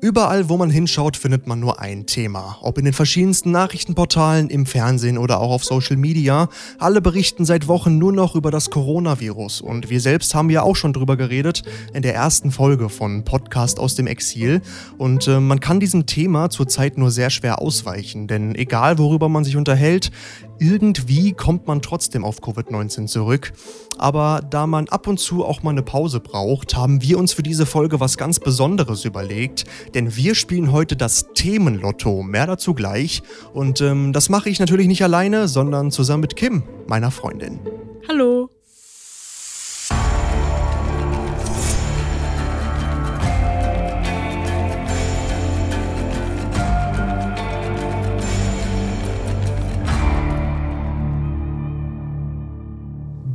Überall, wo man hinschaut, findet man nur ein Thema. Ob in den verschiedensten Nachrichtenportalen, im Fernsehen oder auch auf Social Media. Alle berichten seit Wochen nur noch über das Coronavirus. Und wir selbst haben ja auch schon drüber geredet in der ersten Folge von Podcast aus dem Exil. Und äh, man kann diesem Thema zurzeit nur sehr schwer ausweichen. Denn egal, worüber man sich unterhält, irgendwie kommt man trotzdem auf Covid-19 zurück. Aber da man ab und zu auch mal eine Pause braucht, haben wir uns für diese Folge was ganz Besonderes überlegt. Denn wir spielen heute das Themenlotto. Mehr dazu gleich. Und ähm, das mache ich natürlich nicht alleine, sondern zusammen mit Kim, meiner Freundin. Hallo.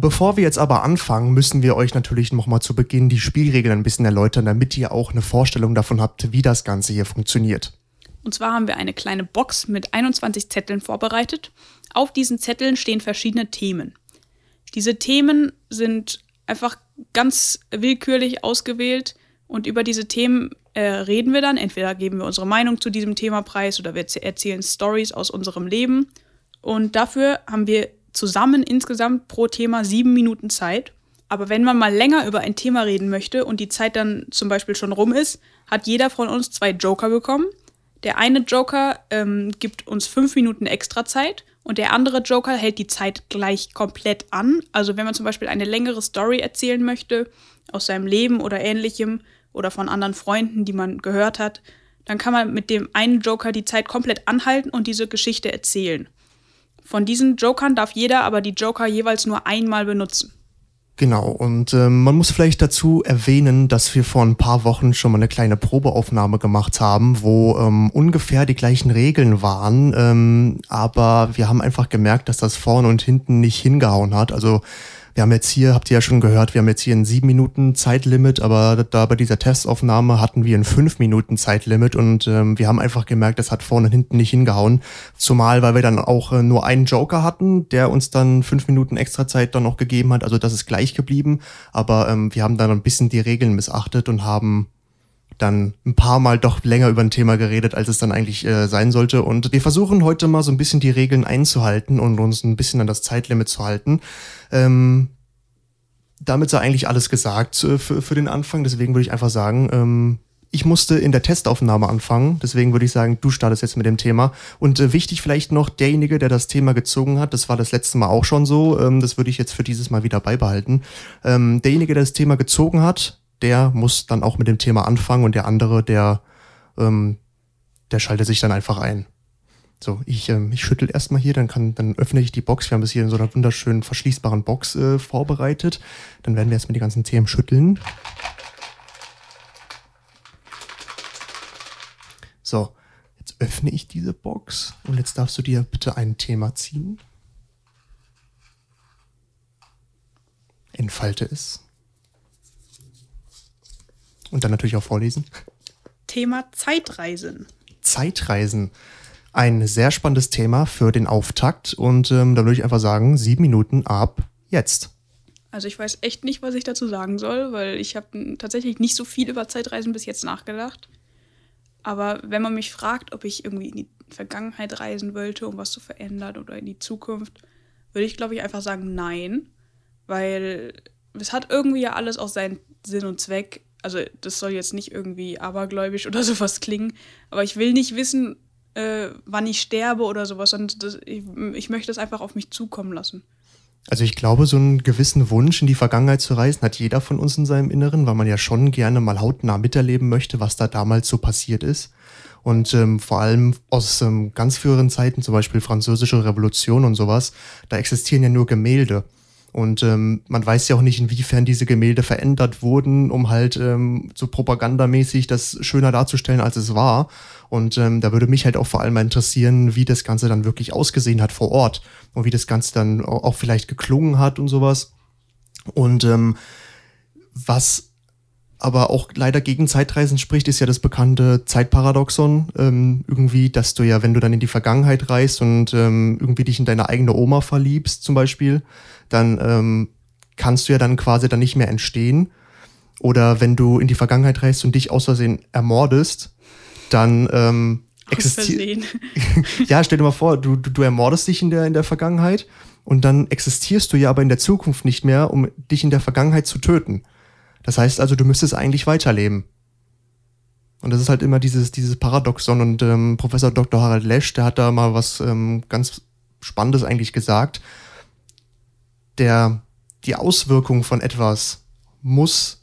Bevor wir jetzt aber anfangen, müssen wir euch natürlich nochmal zu Beginn die Spielregeln ein bisschen erläutern, damit ihr auch eine Vorstellung davon habt, wie das Ganze hier funktioniert. Und zwar haben wir eine kleine Box mit 21 Zetteln vorbereitet. Auf diesen Zetteln stehen verschiedene Themen. Diese Themen sind einfach ganz willkürlich ausgewählt und über diese Themen äh, reden wir dann. Entweder geben wir unsere Meinung zu diesem Thema preis oder wir erzählen Stories aus unserem Leben. Und dafür haben wir zusammen insgesamt pro Thema sieben Minuten Zeit. Aber wenn man mal länger über ein Thema reden möchte und die Zeit dann zum Beispiel schon rum ist, hat jeder von uns zwei Joker bekommen. Der eine Joker ähm, gibt uns fünf Minuten extra Zeit und der andere Joker hält die Zeit gleich komplett an. Also wenn man zum Beispiel eine längere Story erzählen möchte aus seinem Leben oder ähnlichem oder von anderen Freunden, die man gehört hat, dann kann man mit dem einen Joker die Zeit komplett anhalten und diese Geschichte erzählen. Von diesen Jokern darf jeder aber die Joker jeweils nur einmal benutzen. Genau, und äh, man muss vielleicht dazu erwähnen, dass wir vor ein paar Wochen schon mal eine kleine Probeaufnahme gemacht haben, wo ähm, ungefähr die gleichen Regeln waren, ähm, aber wir haben einfach gemerkt, dass das vorne und hinten nicht hingehauen hat. Also wir haben jetzt hier, habt ihr ja schon gehört, wir haben jetzt hier ein sieben Minuten Zeitlimit, aber da bei dieser Testaufnahme hatten wir ein fünf Minuten Zeitlimit und ähm, wir haben einfach gemerkt, das hat vorne und hinten nicht hingehauen. Zumal, weil wir dann auch äh, nur einen Joker hatten, der uns dann fünf Minuten extra Zeit dann noch gegeben hat. Also das ist gleich geblieben, aber ähm, wir haben dann ein bisschen die Regeln missachtet und haben dann ein paar Mal doch länger über ein Thema geredet, als es dann eigentlich äh, sein sollte. Und wir versuchen heute mal so ein bisschen die Regeln einzuhalten und uns ein bisschen an das Zeitlimit zu halten. Ähm, damit sei eigentlich alles gesagt äh, für, für den Anfang. Deswegen würde ich einfach sagen, ähm, ich musste in der Testaufnahme anfangen. Deswegen würde ich sagen, du startest jetzt mit dem Thema. Und äh, wichtig vielleicht noch, derjenige, der das Thema gezogen hat, das war das letzte Mal auch schon so, ähm, das würde ich jetzt für dieses Mal wieder beibehalten. Ähm, derjenige, der das Thema gezogen hat, der muss dann auch mit dem Thema anfangen und der andere, der, ähm, der schaltet sich dann einfach ein. So, ich, ähm, ich schüttel erstmal hier, dann kann, dann öffne ich die Box. Wir haben es hier in so einer wunderschönen verschließbaren Box äh, vorbereitet. Dann werden wir erstmal die ganzen Themen schütteln. So, jetzt öffne ich diese Box und jetzt darfst du dir bitte ein Thema ziehen. Entfalte es. Und dann natürlich auch vorlesen. Thema Zeitreisen. Zeitreisen. Ein sehr spannendes Thema für den Auftakt. Und ähm, da würde ich einfach sagen, sieben Minuten ab jetzt. Also ich weiß echt nicht, was ich dazu sagen soll, weil ich habe tatsächlich nicht so viel über Zeitreisen bis jetzt nachgedacht. Aber wenn man mich fragt, ob ich irgendwie in die Vergangenheit reisen wollte, um was zu verändern oder in die Zukunft, würde ich, glaube ich, einfach sagen, nein. Weil es hat irgendwie ja alles auch seinen Sinn und Zweck also das soll jetzt nicht irgendwie abergläubisch oder sowas klingen, aber ich will nicht wissen, äh, wann ich sterbe oder sowas, sondern das, ich, ich möchte das einfach auf mich zukommen lassen. Also ich glaube, so einen gewissen Wunsch in die Vergangenheit zu reisen hat jeder von uns in seinem Inneren, weil man ja schon gerne mal hautnah miterleben möchte, was da damals so passiert ist. Und ähm, vor allem aus ähm, ganz früheren Zeiten, zum Beispiel Französische Revolution und sowas, da existieren ja nur Gemälde. Und ähm, man weiß ja auch nicht, inwiefern diese Gemälde verändert wurden, um halt ähm, so propagandamäßig das schöner darzustellen, als es war. Und ähm, da würde mich halt auch vor allem mal interessieren, wie das Ganze dann wirklich ausgesehen hat vor Ort und wie das Ganze dann auch vielleicht geklungen hat und sowas. Und ähm, was aber auch leider gegen Zeitreisen spricht, ist ja das bekannte Zeitparadoxon. Ähm, irgendwie, dass du ja, wenn du dann in die Vergangenheit reist und ähm, irgendwie dich in deine eigene Oma verliebst, zum Beispiel, dann ähm, kannst du ja dann quasi dann nicht mehr entstehen. Oder wenn du in die Vergangenheit reist und dich aus Versehen ermordest, dann ähm, existiert. Ja, stell dir mal vor, du, du, du ermordest dich in der, in der Vergangenheit und dann existierst du ja aber in der Zukunft nicht mehr, um dich in der Vergangenheit zu töten. Das heißt also, du müsstest eigentlich weiterleben. Und das ist halt immer dieses, dieses Paradoxon. Und ähm, Professor Dr. Harald Lesch, der hat da mal was ähm, ganz Spannendes eigentlich gesagt. Der, die Auswirkung von etwas muss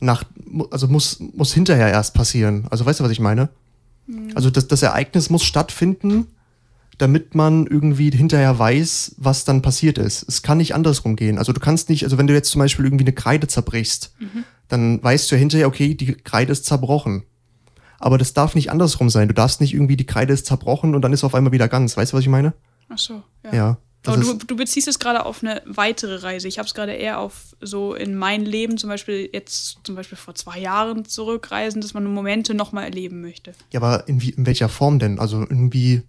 nach, also muss, muss hinterher erst passieren. Also weißt du, was ich meine? Also das, das Ereignis muss stattfinden, damit man irgendwie hinterher weiß, was dann passiert ist. Es kann nicht andersrum gehen. Also du kannst nicht, also wenn du jetzt zum Beispiel irgendwie eine Kreide zerbrichst, dann weißt du ja hinterher, okay, die Kreide ist zerbrochen. Aber das darf nicht andersrum sein. Du darfst nicht irgendwie, die Kreide ist zerbrochen und dann ist auf einmal wieder ganz. Weißt du, was ich meine? Ach so, ja. Ja. Aber du, du beziehst es gerade auf eine weitere Reise. Ich habe es gerade eher auf so in mein Leben, zum Beispiel jetzt zum Beispiel vor zwei Jahren zurückreisen, dass man Momente nochmal erleben möchte. ja, aber in, wie, in welcher Form denn? Also irgendwie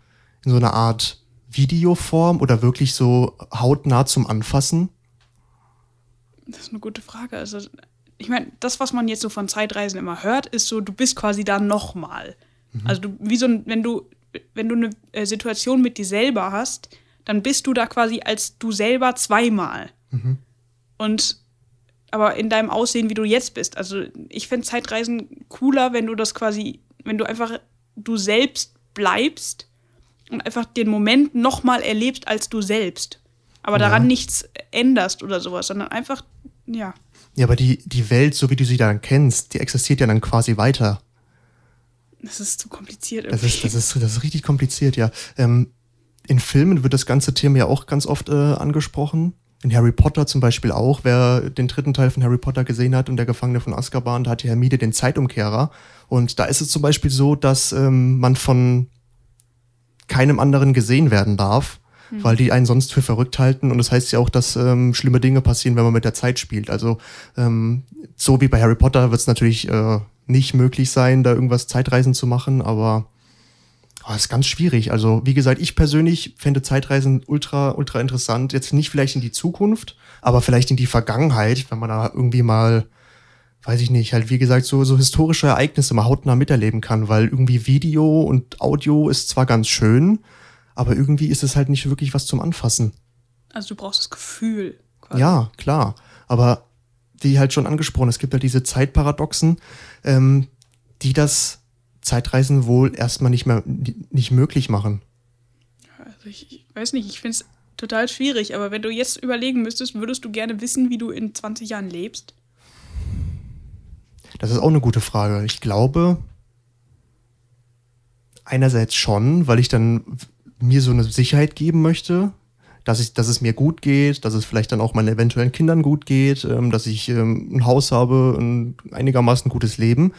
in so einer Art Videoform oder wirklich so hautnah zum Anfassen? Das ist eine gute Frage. Also, ich meine, das, was man jetzt so von Zeitreisen immer hört, ist so, du bist quasi da nochmal. Also, du, wie so ein, wenn du, wenn du eine äh, Situation mit dir selber hast, dann bist du da quasi als du selber zweimal. Und aber in deinem Aussehen, wie du jetzt bist. Also, ich fände Zeitreisen cooler, wenn du das quasi, wenn du einfach du selbst bleibst und einfach den Moment nochmal erlebst als du selbst. Aber daran Ja. nichts änderst oder sowas, sondern einfach, ja. Ja, aber die, die Welt, so wie du sie dann kennst, die existiert ja dann quasi weiter. Das ist zu kompliziert Das irgendwie. ist, das ist, das ist richtig kompliziert, ja. Ähm, in Filmen wird das ganze Thema ja auch ganz oft äh, angesprochen. In Harry Potter zum Beispiel auch. Wer den dritten Teil von Harry Potter gesehen hat und der Gefangene von Azkaban, da hat die Hermine den Zeitumkehrer. Und da ist es zum Beispiel so, dass ähm, man von keinem anderen gesehen werden darf, weil die einen sonst für verrückt halten. Und das heißt ja auch, dass ähm, schlimme Dinge passieren, wenn man mit der Zeit spielt. Also ähm, so wie bei Harry Potter wird es natürlich äh, nicht möglich sein, da irgendwas Zeitreisen zu machen, aber oh, ist ganz schwierig. Also wie gesagt, ich persönlich fände Zeitreisen ultra, ultra interessant. Jetzt nicht vielleicht in die Zukunft, aber vielleicht in die Vergangenheit, wenn man da irgendwie mal weiß ich nicht, halt wie gesagt, so, so historische Ereignisse mal hautnah miterleben kann, weil irgendwie Video und Audio ist zwar ganz schön, aber irgendwie ist es halt nicht wirklich was zum Anfassen. Also du brauchst das Gefühl. Quasi. Ja, klar. Aber wie halt schon angesprochen, es gibt halt diese Zeitparadoxen, ähm, die das Zeitreisen wohl erstmal nicht mehr nicht möglich machen. Also ich, ich weiß nicht, ich finde es total schwierig, aber wenn du jetzt überlegen müsstest, würdest du gerne wissen, wie du in 20 Jahren lebst? Das ist auch eine gute Frage. Ich glaube, einerseits schon, weil ich dann mir so eine Sicherheit geben möchte, dass, ich, dass es mir gut geht, dass es vielleicht dann auch meinen eventuellen Kindern gut geht, ähm, dass ich ähm, ein Haus habe, ein einigermaßen gutes Leben.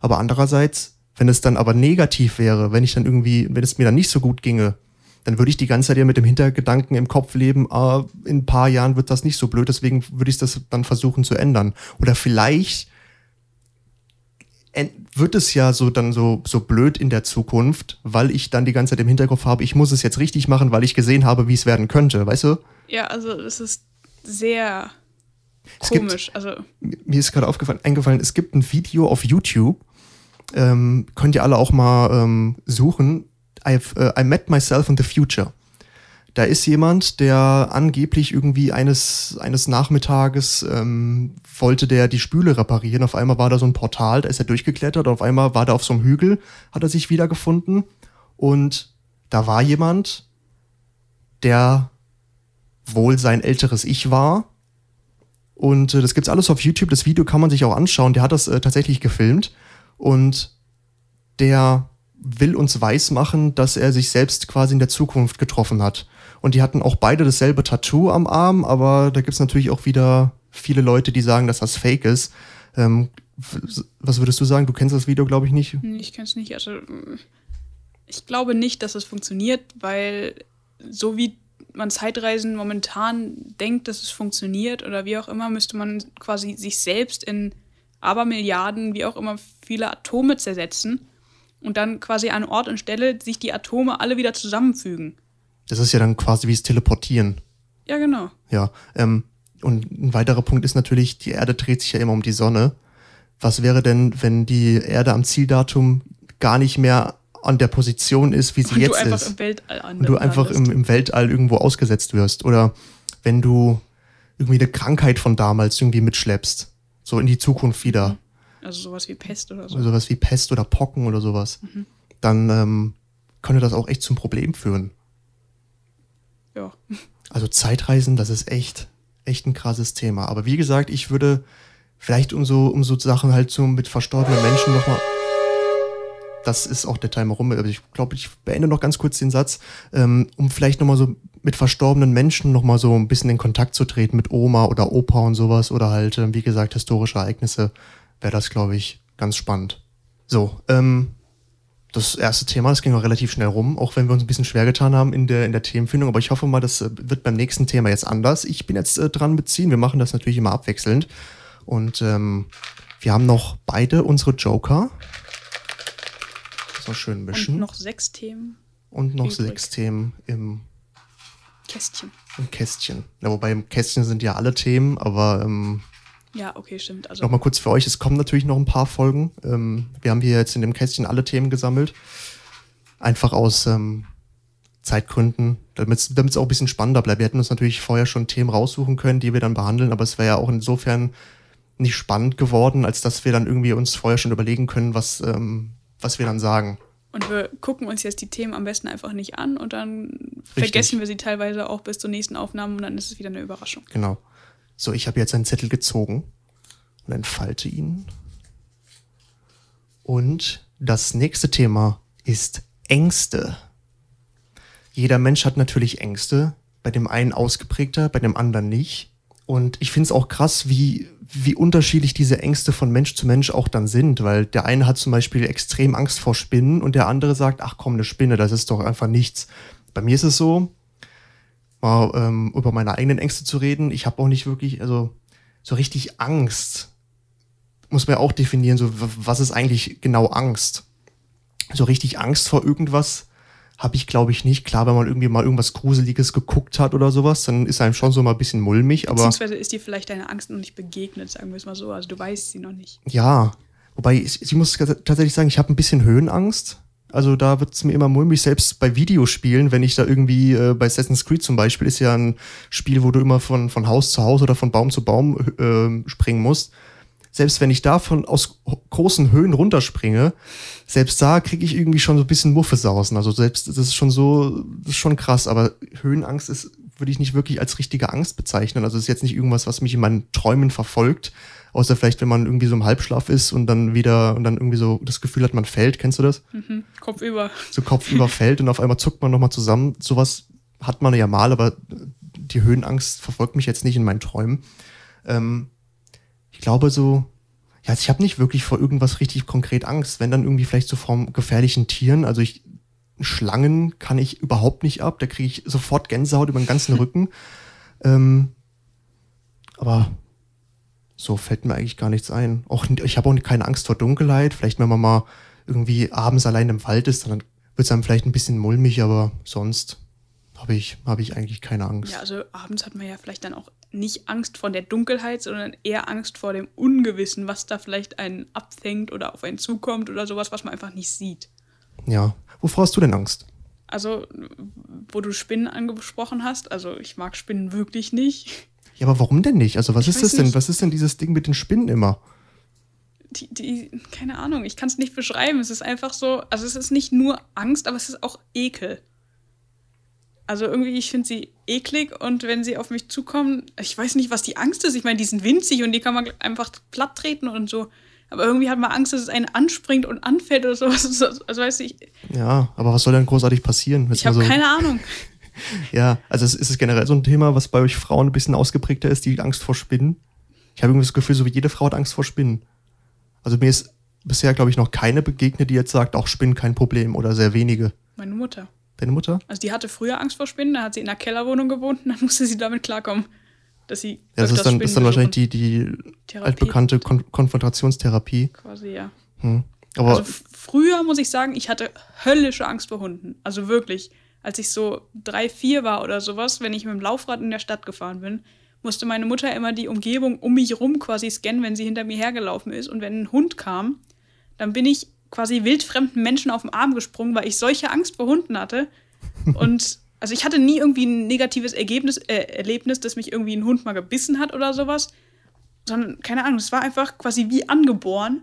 Aber andererseits, wenn es dann aber negativ wäre, wenn ich dann irgendwie, wenn es mir dann nicht so gut ginge, dann würde ich die ganze Zeit ja mit dem Hintergedanken im Kopf leben, ah, in ein paar Jahren wird das nicht so blöd, deswegen würde ich das dann versuchen zu ändern. Oder vielleicht wird es ja so dann so, so blöd in der Zukunft, weil ich dann die ganze Zeit im Hinterkopf habe, ich muss es jetzt richtig machen, weil ich gesehen habe, wie es werden könnte, weißt du? Ja, also es ist sehr Es gibt- komisch. also Mir ist gerade aufgefallen, eingefallen, es gibt ein Video auf YouTube, ähm, könnt ihr alle auch mal ähm, suchen. I've, äh, I met myself in the future. Da ist jemand, der angeblich irgendwie eines, eines Nachmittages ähm, wollte der die Spüle reparieren. Auf einmal war da so ein Portal, da ist er durchgeklettert. Auf einmal war der auf so einem Hügel, hat er sich wiedergefunden. Und da war jemand, der wohl sein älteres Ich war. Und äh, das gibt's alles auf YouTube. Das Video kann man sich auch anschauen. Der hat das äh, tatsächlich gefilmt. Und der will uns weismachen, dass er sich selbst quasi in der Zukunft getroffen hat. Und die hatten auch beide dasselbe Tattoo am Arm, aber da gibt's natürlich auch wieder viele Leute, die sagen, dass das fake ist. Ähm, was würdest du sagen? Du kennst das Video, glaube ich, nicht. hm, ich kann es nicht. Also mm, ich glaube nicht, dass es funktioniert, weil so wie man Zeitreisen momentan denkt, dass es funktioniert oder wie auch immer, müsste man quasi sich selbst in Abermilliarden, wie auch immer, viele Atome zersetzen und dann quasi an Ort und Stelle sich die Atome alle wieder zusammenfügen. Das ist ja dann quasi wie es Teleportieren. Ja, genau. Ja, ähm, und ein weiterer Punkt ist natürlich, die Erde dreht sich ja immer um die Sonne. Was wäre denn, wenn die Erde am Zieldatum gar nicht mehr an der Position ist, wie sie Und jetzt du einfach ist. im Weltall und du einfach im, im Weltall irgendwo ausgesetzt wirst. Oder wenn du irgendwie eine Krankheit von damals irgendwie mitschleppst. So in die Zukunft wieder. Also sowas wie Pest oder so. Oder sowas wie Pest oder Pocken oder sowas. Dann ähm, könnte das auch echt zum Problem führen. Ja. Also Zeitreisen, das ist echt, echt ein krasses Thema. Aber wie gesagt, ich würde vielleicht um so, um so Sachen halt so mit verstorbenen Menschen nochmal. Das ist auch der Timer rum. Ich glaube, ich beende noch ganz kurz den Satz, ähm, um vielleicht nochmal so mit verstorbenen Menschen nochmal so ein bisschen in Kontakt zu treten mit Oma oder Opa und sowas oder halt, ähm, wie gesagt, historische Ereignisse, wäre das, glaube ich, ganz spannend. So, ähm, das erste Thema, das ging auch relativ schnell rum, auch wenn wir uns ein bisschen schwer getan haben in der, in der Themenfindung. Aber ich hoffe mal, das äh, wird beim nächsten Thema jetzt anders. Ich bin jetzt äh, dran beziehen. Wir machen das natürlich immer abwechselnd. Und ähm, wir haben noch beide unsere Joker. So schön mischen. Und noch sechs Themen. Und noch übrig. sechs Themen im, Kästchen. im Kästchen. Ja, wobei im Kästchen sind ja alle Themen, aber ähm, Ja, okay, stimmt. Also Nochmal kurz für euch, es kommen natürlich noch ein paar Folgen. Ähm, wir haben hier jetzt in dem Kästchen alle Themen gesammelt. Einfach aus ähm, Zeitgründen, damit es auch ein bisschen spannender bleibt. Wir hätten uns natürlich vorher schon Themen raussuchen können, die wir dann behandeln, aber es wäre ja auch insofern nicht spannend geworden, als dass wir dann irgendwie uns vorher schon überlegen können, was, ähm, was wir dann sagen. Und wir gucken uns jetzt die Themen am besten einfach nicht an und dann vergessen wir sie teilweise auch bis zur nächsten Aufnahme und dann ist es wieder eine Überraschung. Genau. So, ich habe jetzt einen Zettel gezogen und entfalte ihn. Und das nächste Thema ist Ängste. Jeder Mensch hat natürlich Ängste, bei dem einen ausgeprägter, bei dem anderen nicht. Und ich finde es auch krass, wie, wie unterschiedlich diese Ängste von Mensch zu Mensch auch dann sind, weil der eine hat zum Beispiel extrem Angst vor Spinnen und der andere sagt, ach komm, eine Spinne, das ist doch einfach nichts. Bei mir ist es so, mal ähm, über meine eigenen Ängste zu reden. Ich habe auch nicht wirklich, also so richtig Angst. Muss man ja auch definieren, so was ist eigentlich genau Angst? So richtig Angst vor irgendwas habe ich, glaube ich, nicht. Klar, wenn man irgendwie mal irgendwas Gruseliges geguckt hat oder sowas, dann ist einem schon so mal ein bisschen mulmig, aber Beziehungsweise ist dir vielleicht deine Angst noch nicht begegnet, sagen wir es mal so. Also du weißt sie noch nicht. ja. Wobei, ich, ich muss tatsächlich sagen, ich habe ein bisschen Höhenangst. Also da wird es mir immer mulmig, selbst bei Videospielen, wenn ich da irgendwie, äh, bei Assassin's Creed zum Beispiel, ist ja ein Spiel, wo du immer von, von Haus zu Haus oder von Baum zu Baum äh, springen musst. Selbst wenn ich da von aus großen Höhen runterspringe, selbst da kriege ich irgendwie schon so ein bisschen Muffesausen. Also selbst das ist schon so, das ist schon krass, aber Höhenangst ist, würde ich nicht wirklich als richtige Angst bezeichnen. Also ist jetzt nicht irgendwas, was mich in meinen Träumen verfolgt. Außer vielleicht, wenn man irgendwie so im Halbschlaf ist und dann wieder und dann irgendwie so das Gefühl hat, man fällt. Kennst du das? Mhm. Kopf über. so Kopf überfällt und auf einmal zuckt man nochmal zusammen. Sowas hat man ja mal, aber die Höhenangst verfolgt mich jetzt nicht in meinen Träumen. Ähm, ich glaube so, ja, also ich habe nicht wirklich vor irgendwas richtig konkret Angst. Wenn dann irgendwie vielleicht so vor gefährlichen Tieren, also ich, Schlangen kann ich überhaupt nicht ab, da kriege ich sofort Gänsehaut über den ganzen Rücken. Ähm, aber so fällt mir eigentlich gar nichts ein. Auch, ich habe auch keine Angst vor Dunkelheit. Vielleicht, wenn man mal irgendwie abends allein im Wald ist, dann wird es einem vielleicht ein bisschen mulmig, aber sonst habe ich, habe ich eigentlich keine Angst. Ja, also abends hat man ja vielleicht dann auch nicht Angst vor der Dunkelheit, sondern eher Angst vor dem Ungewissen, was da vielleicht einen abfängt oder auf einen zukommt oder sowas, was man einfach nicht sieht. Ja. Wovor hast du denn Angst? Also, wo du Spinnen angesprochen hast, also ich mag Spinnen wirklich nicht. Ja, aber warum denn nicht? Also was Ich ist weiß das denn? nicht. Was ist denn dieses Ding mit den Spinnen immer? Die, die, keine Ahnung, ich kann es nicht beschreiben. Es ist einfach so, also es ist nicht nur Angst, aber es ist auch Ekel. Also irgendwie, ich finde sie eklig und wenn sie auf mich zukommen, ich weiß nicht, was die Angst ist. Ich meine, die sind winzig und die kann man einfach platt treten und so. Aber irgendwie hat man Angst, dass es einen anspringt und anfällt oder sowas. Also weißt du, ich, Ja, aber was soll denn großartig passieren? Ich habe so- keine Ahnung. Ja, also es ist es generell so ein Thema, was bei euch Frauen ein bisschen ausgeprägter ist, die Angst vor Spinnen. Ich habe irgendwie das Gefühl, so wie jede Frau hat Angst vor Spinnen. Also mir ist bisher, glaube ich, noch keine begegnet, die jetzt sagt, auch Spinnen kein Problem oder sehr wenige. Meine Mutter. Deine Mutter? Also die hatte früher Angst vor Spinnen, da hat sie in einer Kellerwohnung gewohnt und dann musste sie damit klarkommen, dass sie Ja, das ist dann, das ist dann wahrscheinlich die, die Therapie. altbekannte Kon Konfrontationstherapie. Quasi, ja. Hm. Aber Also früher muss ich sagen, ich hatte höllische Angst vor Hunden. Also wirklich. Als ich so drei, vier war oder sowas, wenn ich mit dem Laufrad in der Stadt gefahren bin, musste meine Mutter immer die Umgebung um mich rum quasi scannen, wenn sie hinter mir hergelaufen ist. Und wenn ein Hund kam, dann bin ich quasi wildfremden Menschen auf den Arm gesprungen, weil ich solche Angst vor Hunden hatte. Und also ich hatte nie irgendwie ein negatives Ergebnis, äh, Erlebnis, dass mich irgendwie ein Hund mal gebissen hat oder sowas. Sondern, keine Ahnung, es war einfach quasi wie angeboren.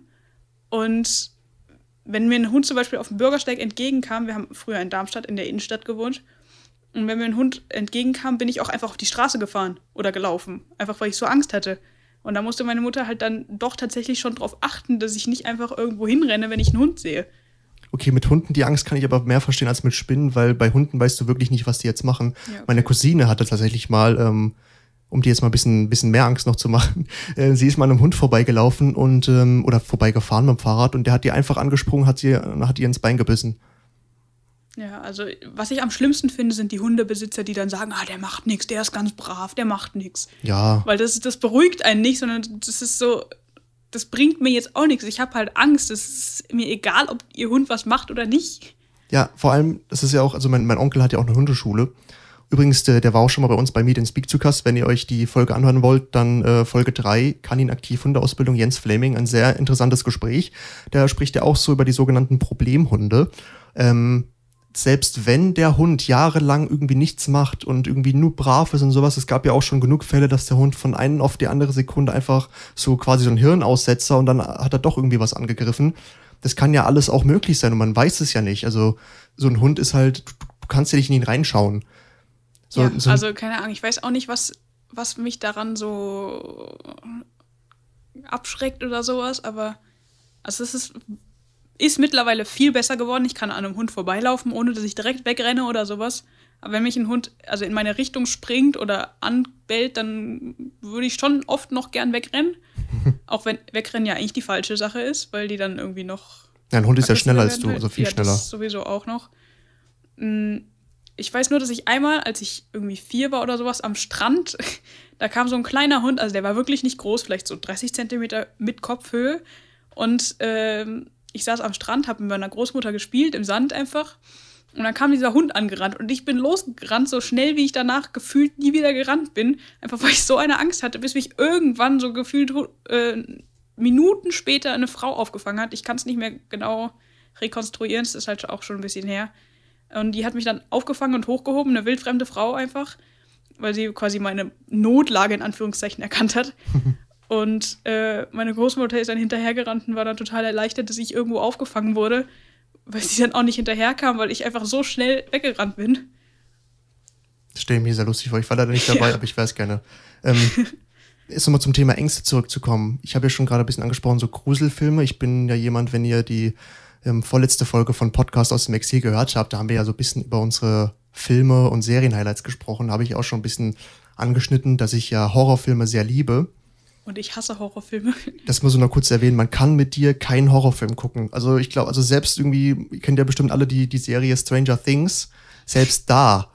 Und wenn mir ein Hund zum Beispiel auf dem Bürgersteig entgegenkam, wir haben früher in Darmstadt in der Innenstadt gewohnt, und wenn mir ein Hund entgegenkam, bin ich auch einfach auf die Straße gefahren oder gelaufen. Einfach weil ich so Angst hatte. Und da musste meine Mutter halt dann doch tatsächlich schon darauf achten, dass ich nicht einfach irgendwo hinrenne, wenn ich einen Hund sehe. Okay, mit Hunden die Angst kann ich aber mehr verstehen als mit Spinnen, weil bei Hunden weißt du wirklich nicht, was die jetzt machen. Ja, okay. Meine Cousine hatte tatsächlich mal, ähm, um dir jetzt mal ein bisschen, bisschen mehr Angst noch zu machen, äh, sie ist mal einem Hund vorbeigelaufen und ähm, oder vorbeigefahren mit dem Fahrrad und der hat die einfach angesprungen, hat sie, hat ihr ins Bein gebissen. Ja, also was ich am schlimmsten finde, sind die Hundebesitzer, die dann sagen, ah, der macht nichts, der ist ganz brav, der macht nichts. Ja. Weil das, das beruhigt einen nicht, sondern das ist so, das bringt mir jetzt auch nichts. Ich habe halt Angst. Es ist mir egal, ob ihr Hund was macht oder nicht. Ja, vor allem, das ist ja auch, also mein, mein Onkel hat ja auch eine Hundeschule. Übrigens, der, der war auch schon mal bei uns bei Meet and Speak zu Gast. Wenn ihr euch die Folge anhören wollt, dann äh, Folge 3, Kanin aktiv Hundeausbildung, Jens Fleming, ein sehr interessantes Gespräch. Da spricht er auch so über die sogenannten Problemhunde. Ähm, selbst wenn der Hund jahrelang irgendwie nichts macht und irgendwie nur brav ist und sowas, es gab ja auch schon genug Fälle, dass der Hund von einer auf die andere Sekunde einfach so quasi so ein Hirnaussetzer und dann hat er doch irgendwie was angegriffen. Das kann ja alles auch möglich sein und man weiß es ja nicht. Also so ein Hund ist halt, du kannst ja nicht in ihn reinschauen. So, ja, so also keine Ahnung, ich weiß auch nicht, was, was mich daran so abschreckt oder sowas, aber also es ist ist mittlerweile viel besser geworden. Ich kann an einem Hund vorbeilaufen, ohne dass ich direkt wegrenne oder sowas. Aber wenn mich ein Hund also in meine Richtung springt oder anbellt, dann würde ich schon oft noch gern wegrennen. Auch wenn wegrennen ja eigentlich die falsche Sache ist, weil die dann irgendwie noch. Ja, ein Hund ist ja schneller als du, also viel ja, schneller. Das sowieso auch noch. Hm, ich weiß nur, dass ich einmal, als ich irgendwie vier war oder sowas, am Strand, da kam so ein kleiner Hund, also der war wirklich nicht groß, vielleicht so 30 Zentimeter mit Kopfhöhe. Und ähm, ich saß am Strand, habe mit meiner Großmutter gespielt, im Sand einfach. Und dann kam dieser Hund angerannt und ich bin losgerannt, so schnell wie ich danach gefühlt nie wieder gerannt bin. Einfach weil ich so eine Angst hatte, bis mich irgendwann so gefühlt äh, Minuten später eine Frau aufgefangen hat. Ich kann es nicht mehr genau rekonstruieren, es ist halt auch schon ein bisschen her. Und die hat mich dann aufgefangen und hochgehoben, eine wildfremde Frau einfach, weil sie quasi meine Notlage in Anführungszeichen erkannt hat. Und äh, meine Großmutter ist dann hinterhergerannt und war dann total erleichtert, dass ich irgendwo aufgefangen wurde, weil sie dann auch nicht hinterherkam, weil ich einfach so schnell weggerannt bin. Das stelle ich mir sehr lustig vor. Ich war leider nicht dabei, ja. aber ich weiß gerne. Ähm, ist nochmal zum Thema Ängste zurückzukommen. Ich habe ja schon gerade ein bisschen angesprochen, so Gruselfilme. Ich bin ja jemand, wenn ihr die ähm, vorletzte Folge von Podcast aus dem Exil gehört habt, da haben wir ja so ein bisschen über unsere Filme und Serienhighlights gesprochen. Da habe ich auch schon ein bisschen angeschnitten, dass ich ja Horrorfilme sehr liebe. Und ich hasse Horrorfilme. Das muss ich noch kurz erwähnen. Man kann mit dir keinen Horrorfilm gucken. Also ich glaube, also selbst irgendwie, ihr kennt ja bestimmt alle die, die Serie Stranger Things. Selbst da.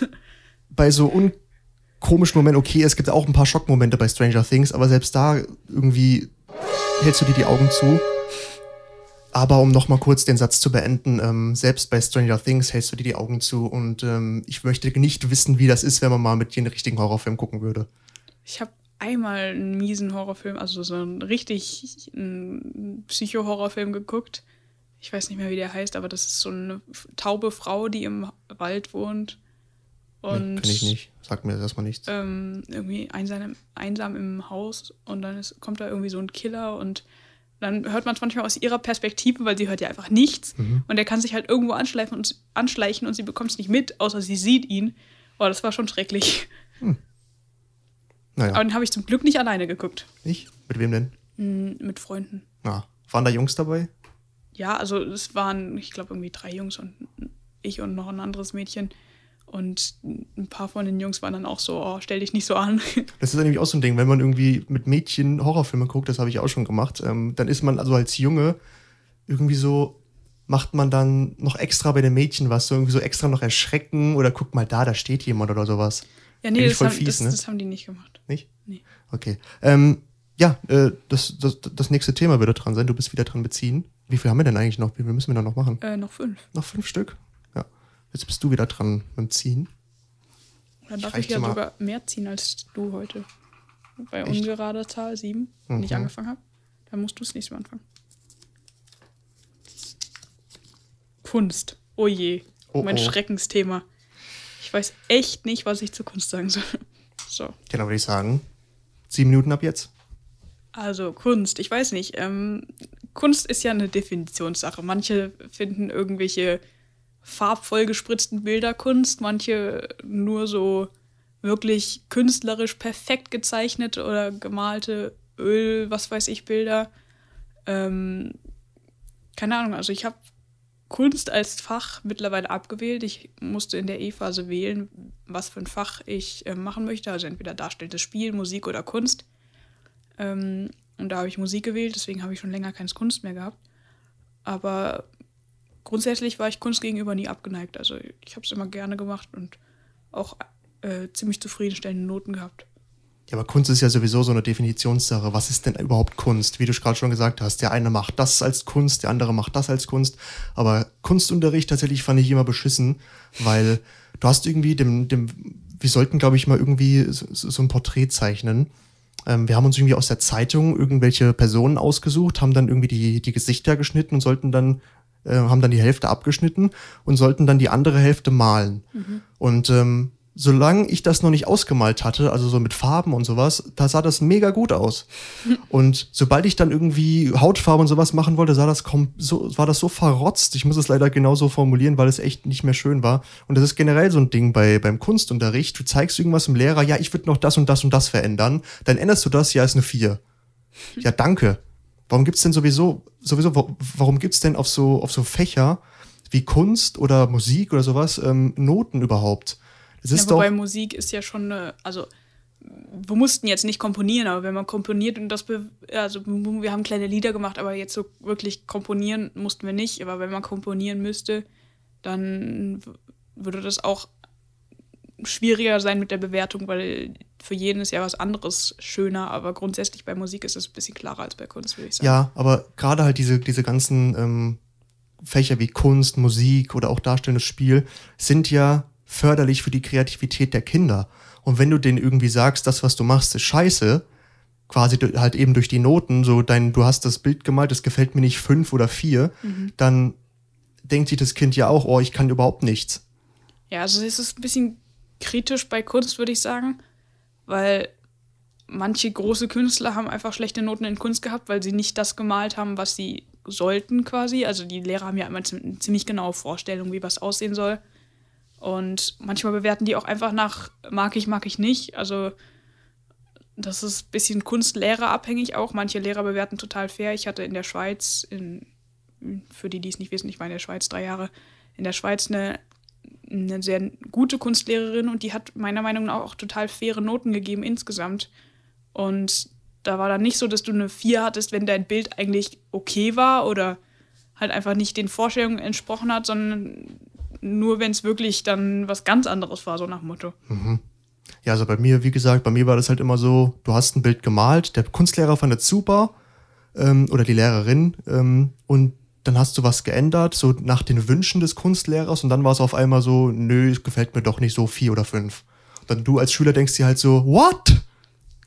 bei so unkomischen Momenten, okay, es gibt auch ein paar Schockmomente bei Stranger Things, aber selbst da irgendwie hältst du dir die Augen zu. Aber um noch mal kurz den Satz zu beenden, ähm, selbst bei Stranger Things hältst du dir die Augen zu und ähm, ich möchte nicht wissen, wie das ist, wenn man mal mit dir einen richtigen Horrorfilm gucken würde. Ich habe einmal einen miesen Horrorfilm, also so einen richtig Psycho-Horrorfilm geguckt. Ich weiß nicht mehr, wie der heißt, aber das ist so eine taube Frau, die im Wald wohnt. Und nee, ich nicht. Sag mir erstmal nichts. Ähm, irgendwie einsam, einsam im Haus und dann ist, kommt da irgendwie so ein Killer und dann hört man es manchmal aus ihrer Perspektive, weil sie hört ja einfach nichts. Mhm. Und er kann sich halt irgendwo anschleichen und, anschleichen und sie bekommt es nicht mit, außer sie sieht ihn. Oh, das war schon schrecklich. Hm. Naja. Aber den habe ich zum Glück nicht alleine geguckt. Nicht? Mit wem denn? Mm, mit Freunden. Ah. Waren da Jungs dabei? Ja, also es waren, ich glaube, irgendwie drei Jungs und ich und noch ein anderes Mädchen. Und ein paar von den Jungs waren dann auch so, oh, stell dich nicht so an. Das ist nämlich auch so ein Ding, wenn man irgendwie mit Mädchen Horrorfilme guckt, das habe ich auch schon gemacht, ähm, dann ist man also als Junge irgendwie so, macht man dann noch extra bei den Mädchen was, so irgendwie so extra noch erschrecken oder guck mal da, da steht jemand oder sowas. Ja, nee, das haben, fies, das, ne? das haben, die nicht gemacht. Nicht? Nee. Okay. Ähm, ja, äh, das, das, das nächste Thema würde dran sein. Du bist wieder dran beziehen. Wie viel haben wir denn eigentlich noch? Wie viel müssen wir da noch machen? Äh, noch fünf. Noch fünf Stück? Jetzt bist du wieder dran beim Ziehen. Dann darf ich, ich ja sogar mehr ziehen als du heute. Bei Echt? ungerader Zahl sieben, wenn mhm. ich angefangen habe. Dann musst du es nächste Mal anfangen. Kunst. Oh je. Oh, mein oh. Schreckensthema. Ich weiß echt nicht, was ich zu Kunst sagen soll. So. Genau, würde ich sagen. Sieben Minuten ab jetzt. Also Kunst, ich weiß nicht. Ähm, Kunst ist ja eine Definitionssache. Manche finden irgendwelche farbvoll gespritzten Bilder Kunst, manche nur so wirklich künstlerisch perfekt gezeichnete oder gemalte Öl, was weiß ich, Bilder. Ähm, keine Ahnung, also ich habe Kunst als Fach mittlerweile abgewählt. Ich musste in der E-Phase wählen, was für ein Fach ich äh, machen möchte. Also entweder darstellendes Spiel, Musik oder Kunst. Ähm, und da habe ich Musik gewählt, deswegen habe ich schon länger keine Kunst mehr gehabt. Aber grundsätzlich war ich Kunst gegenüber nie abgeneigt. Also ich habe es immer gerne gemacht und auch äh, ziemlich zufriedenstellende Noten gehabt. Ja, aber Kunst ist ja sowieso so eine Definitionssache. Was ist denn überhaupt Kunst? Wie du gerade schon gesagt hast, der eine macht das als Kunst, der andere macht das als Kunst. Aber Kunstunterricht tatsächlich fand ich immer beschissen, weil du hast irgendwie dem, dem wir sollten, glaube ich, mal irgendwie so, so ein Porträt zeichnen. Ähm, wir haben uns irgendwie aus der Zeitung irgendwelche Personen ausgesucht, haben dann irgendwie die, die Gesichter geschnitten und sollten dann äh, haben dann die Hälfte abgeschnitten und sollten dann die andere Hälfte malen. Und ähm, solange ich das noch nicht ausgemalt hatte, also so mit Farben und sowas, da sah das mega gut aus. Und sobald ich dann irgendwie Hautfarbe und sowas machen wollte, sah das so, war das so verrotzt. Ich muss es leider genauso formulieren, weil es echt nicht mehr schön war. Und das ist generell so ein Ding bei, beim Kunstunterricht. Du zeigst irgendwas im Lehrer, ja, ich würde noch das und das und das verändern. Dann änderst du das, ja, ist eine 4. Ja, danke. Warum gibt's denn sowieso, sowieso, wa- warum gibt's denn auf so, auf so Fächer wie Kunst oder Musik oder sowas ähm, Noten überhaupt? Das Ja, ist doch. wobei Musik ist ja schon eine, also wir mussten jetzt nicht komponieren, aber wenn man komponiert und das, also wir haben kleine Lieder gemacht, aber jetzt so wirklich komponieren mussten wir nicht. Aber wenn man komponieren müsste, dann würde das auch schwieriger sein mit der Bewertung, weil für jeden ist ja was anderes schöner, aber grundsätzlich bei Musik ist es ein bisschen klarer als bei Kunst, würde ich sagen. Ja, aber gerade halt diese, diese ganzen ähm, Fächer wie Kunst, Musik oder auch darstellendes Spiel sind ja förderlich für die Kreativität der Kinder. Und wenn du denen irgendwie sagst, das, was du machst, ist scheiße, quasi halt eben durch die Noten, so dein, du hast das Bild gemalt, das gefällt mir nicht fünf oder vier, dann denkt sich das Kind ja auch, oh, ich kann überhaupt nichts. Ja, also es ist ein bisschen kritisch bei Kunst, würde ich sagen, weil manche große Künstler haben einfach schlechte Noten in Kunst gehabt, weil sie nicht das gemalt haben, was sie sollten quasi. Also die Lehrer haben ja immer eine ziemlich genaue Vorstellung, wie was aussehen soll. Und manchmal bewerten die auch einfach nach mag ich, mag ich nicht. Also das ist ein bisschen Kunstlehrerabhängig auch. Manche Lehrer bewerten total fair. Ich hatte in der Schweiz, in, für die, die es nicht wissen, ich war in der Schweiz drei Jahre, in der Schweiz eine eine sehr gute Kunstlehrerin und die hat meiner Meinung nach auch total faire Noten gegeben insgesamt. Und da war dann nicht so, dass du eine 4 hattest, wenn dein Bild eigentlich okay war oder halt einfach nicht den Vorstellungen entsprochen hat, sondern nur wenn es wirklich dann was ganz anderes war, so nach Motto. Ja, also bei mir, wie gesagt, bei mir war das halt immer so, du hast ein Bild gemalt, der Kunstlehrer fand es super ähm, oder die Lehrerin ähm, und dann hast du was geändert, so nach den Wünschen des Kunstlehrers und dann war es auf einmal so, nö, es gefällt mir doch nicht so vier oder fünf. Und dann du als Schüler denkst dir halt so, what?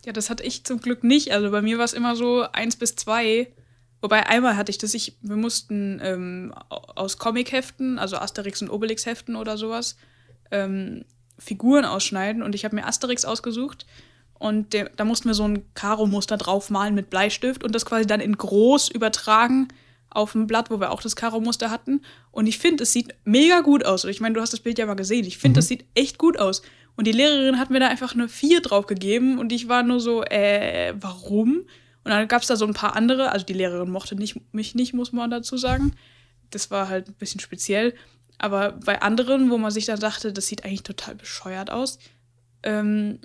Ja, das hatte ich zum Glück nicht. Also bei mir war es immer so eins bis zwei. Wobei einmal hatte ich das, ich, wir mussten ähm, aus Comicheften, also Asterix und Obelix Heften oder sowas, ähm, Figuren ausschneiden und ich habe mir Asterix ausgesucht und der, da mussten wir so ein Karo-Muster draufmalen mit Bleistift und das quasi dann in groß übertragen auf ein Blatt, wo wir auch das Karo-Muster hatten. Und ich finde, es sieht mega gut aus. Und ich meine, du hast das Bild ja mal gesehen. Ich finde, das sieht echt gut aus. Und die Lehrerin hat mir da einfach eine 4 drauf gegeben und ich war nur so, äh, warum? Und dann gab es da so ein paar andere, also die Lehrerin mochte nicht, mich nicht, muss man dazu sagen. Das war halt ein bisschen speziell. Aber bei anderen, wo man sich dann dachte, das sieht eigentlich total bescheuert aus, ähm,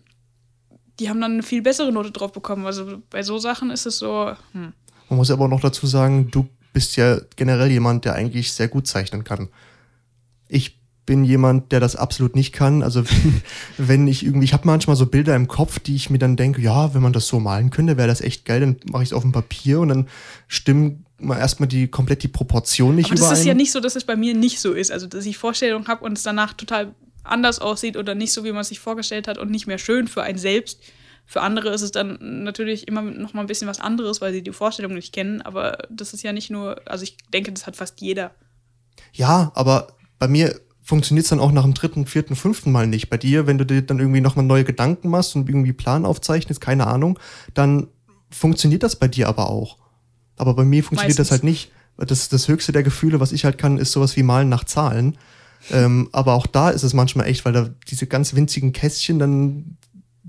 die haben dann eine viel bessere Note drauf bekommen. Also bei so Sachen ist es so, hm. Man muss aber auch noch dazu sagen, du bist ja generell jemand, der eigentlich sehr gut zeichnen kann. Ich bin jemand, der das absolut nicht kann. Also wenn, wenn ich irgendwie, ich habe manchmal so Bilder im Kopf, die ich mir dann denke, ja, wenn man das so malen könnte, wäre das echt geil. Dann mache ich es auf dem Papier und dann stimmen mal erstmal die komplett die Proportion nicht Aber das überein. ist ja nicht so, dass es bei mir nicht so ist. Also, dass ich Vorstellungen habe und es danach total anders aussieht oder nicht so, wie man es sich vorgestellt hat und nicht mehr schön für einen selbst. Für andere ist es dann natürlich immer noch mal ein bisschen was anderes, weil sie die Vorstellung nicht kennen. Aber das ist ja nicht nur, also ich denke, das hat fast jeder. Ja, aber bei mir funktioniert es dann auch nach dem dritten, vierten, fünften Mal nicht. Bei dir, wenn du dir dann irgendwie nochmal neue Gedanken machst und irgendwie Plan aufzeichnest, keine Ahnung, dann funktioniert das bei dir aber auch. Aber bei mir funktioniert Meistens. das halt nicht. Das, das höchste der Gefühle, was ich halt kann, ist sowas wie Malen nach Zahlen. Ähm, aber auch da ist es manchmal echt, weil da diese ganz winzigen Kästchen, dann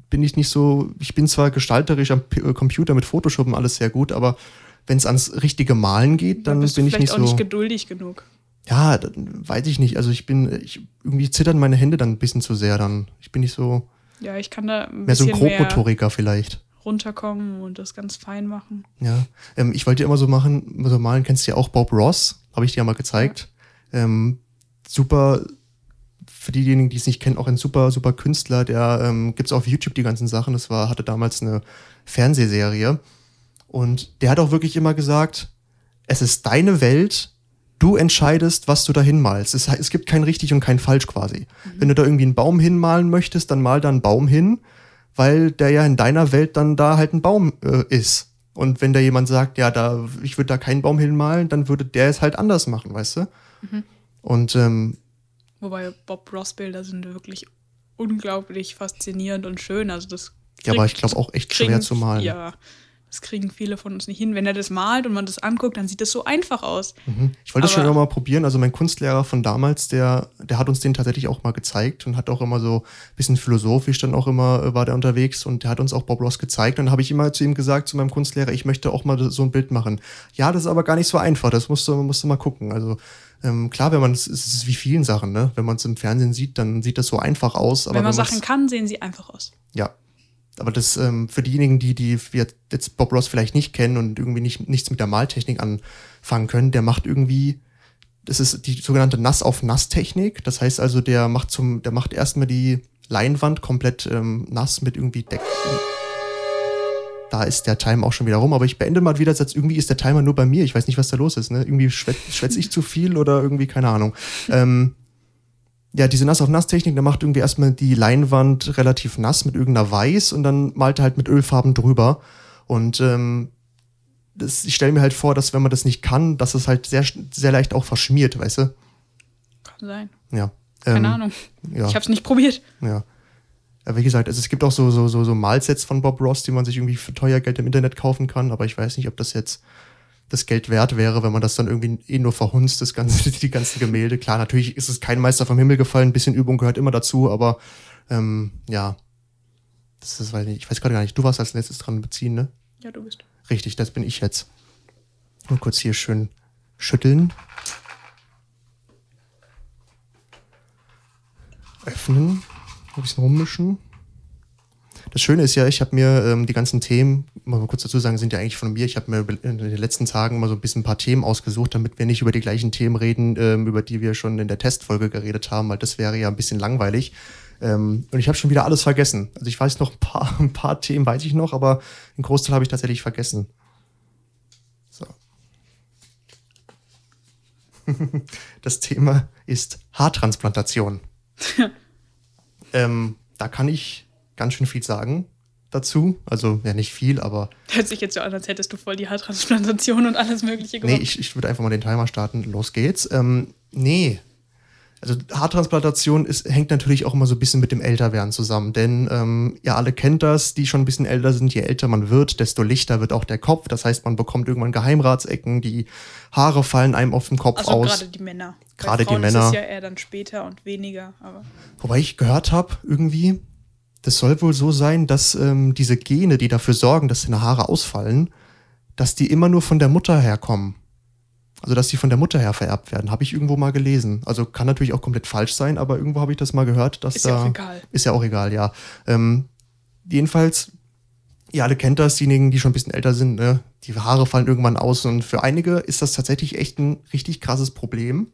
bin ich nicht so, ich bin zwar gestalterisch am P äh, Computer mit Photoshop und alles sehr gut, aber wenn es ans richtige Malen geht, dann, dann bin ich nicht so. auch nicht geduldig genug. Ja, weiß ich nicht. Also ich bin, ich, irgendwie zittern meine Hände dann ein bisschen zu sehr dann. Ich bin nicht so. Ja, ich kann da ein mehr so ein Grobmotoriker vielleicht. Runterkommen und das ganz fein machen. Ja, ähm, ich wollte immer so machen, so malen, kennst du ja auch Bob Ross, habe ich dir ja mal gezeigt. Ja. Ähm, super, für diejenigen, die es nicht kennen, auch ein super, super Künstler, der ähm, gibt es auf YouTube die ganzen Sachen. Das war, hatte damals eine Fernsehserie. Und der hat auch wirklich immer gesagt, es ist deine Welt, du entscheidest, was du da hinmalst. Es, es gibt kein richtig und kein falsch quasi. Mhm. Wenn du da irgendwie einen Baum hinmalen möchtest, dann mal da einen Baum hin, weil der ja in deiner Welt dann da halt ein Baum äh, ist. Und wenn da jemand sagt, ja, da, ich würde da keinen Baum hinmalen, dann würde der es halt anders machen, weißt du? Mhm. Und ähm, Wobei Bob Ross Bilder sind wirklich unglaublich faszinierend und schön. Also das ja, aber ich glaube auch echt schwer zu malen. Ja, das kriegen viele von uns nicht hin. Wenn er das malt und man das anguckt, dann sieht das so einfach aus. Mhm. Ich wollte das schon immer mal probieren. Also mein Kunstlehrer von damals, der, der hat uns den tatsächlich auch mal gezeigt und hat auch immer so ein bisschen philosophisch dann auch immer äh, war der unterwegs und der hat uns auch Bob Ross gezeigt. Und dann habe ich immer zu ihm gesagt, zu meinem Kunstlehrer, ich möchte auch mal so ein Bild machen. Ja, das ist aber gar nicht so einfach. Das musst du, musst du mal gucken. Also ähm, klar, wenn man es ist wie vielen Sachen, ne? Wenn man es im Fernsehen sieht, dann sieht das so einfach aus. wenn man wenn Sachen kann, sehen sie einfach aus. Ja, aber das ähm, für diejenigen, die, die jetzt Bob Ross vielleicht nicht kennen und irgendwie nicht, nichts mit der Maltechnik anfangen können, der macht irgendwie, das ist die sogenannte Nass-auf-Nass-Technik. Das heißt also, der macht zum, der macht erstmal die Leinwand komplett ähm, nass mit irgendwie Deck. Da ist der Timer auch schon wieder rum, aber ich beende mal wieder Satz. Irgendwie ist der Timer nur bei mir. Ich weiß nicht, was da los ist. Ne? Irgendwie schwätze schwätz ich zu viel oder irgendwie, keine Ahnung. Ähm, ja, diese Nass-auf-Nass-Technik, da macht irgendwie erstmal die Leinwand relativ nass mit irgendeiner Weiß und dann malt er halt mit Ölfarben drüber. Und ähm, das, ich stelle mir halt vor, dass wenn man das nicht kann, dass es halt sehr, sehr leicht auch verschmiert, weißt du? Kann sein. Ja. Keine ähm, Ahnung. Ja. Ich habe es nicht probiert. Ja. Ja, wie gesagt, also es gibt auch so, so, so, so Malsets von Bob Ross, die man sich irgendwie für teuer Geld im Internet kaufen kann, aber ich weiß nicht, ob das jetzt das Geld wert wäre, wenn man das dann irgendwie eh nur verhunzt, das ganze, die ganzen Gemälde. Klar, natürlich ist es kein Meister vom Himmel gefallen, ein bisschen Übung gehört immer dazu, aber ähm, ja, das ist, weil ich weiß gerade gar nicht, du warst als letztes dran beziehen, ne? Ja, du bist. Richtig, das bin ich jetzt. Mal kurz hier schön schütteln. Öffnen. Ein bisschen rummischen. Das Schöne ist ja, ich habe mir ähm, die ganzen Themen, mal kurz dazu sagen, sind ja eigentlich von mir. Ich habe mir in den letzten Tagen mal so ein bisschen ein paar Themen ausgesucht, damit wir nicht über die gleichen Themen reden, ähm, über die wir schon in der Testfolge geredet haben, weil das wäre ja ein bisschen langweilig. Ähm, und ich habe schon wieder alles vergessen. Also ich weiß noch ein paar, ein paar Themen weiß ich noch, aber einen Großteil habe ich tatsächlich vergessen. So. das Thema ist Haartransplantation. ähm, da kann ich ganz schön viel sagen dazu. Also ja, nicht viel, aber. Hört sich jetzt so an, als hättest du voll die Haartransplantation und alles Mögliche gemacht. Nee, ich, ich würde einfach mal den Timer starten. Los geht's. Ähm, nee. Also Haartransplantation ist, hängt natürlich auch immer so ein bisschen mit dem Älterwerden zusammen. Denn ähm, ihr alle kennt das, die schon ein bisschen älter sind. Je älter man wird, desto lichter wird auch der Kopf. Das heißt, man bekommt irgendwann Geheimratsecken, die Haare fallen einem auf dem Kopf also aus. gerade die Männer. Gerade die Männer. Das ist ja eher dann später und weniger. Aber Wobei ich gehört habe, irgendwie, das soll wohl so sein, dass ähm, diese Gene, die dafür sorgen, dass deine Haare ausfallen, dass die immer nur von der Mutter herkommen. Also, dass die von der Mutter her vererbt werden. Habe ich irgendwo mal gelesen. Also, kann natürlich auch komplett falsch sein, aber irgendwo habe ich das mal gehört, dass ist da. Ist ja auch egal. Ist ja auch egal, ja. Ähm, jedenfalls, ihr alle kennt das, diejenigen, die schon ein bisschen älter sind, ne? Die Haare fallen irgendwann aus und für einige ist das tatsächlich echt ein richtig krasses Problem.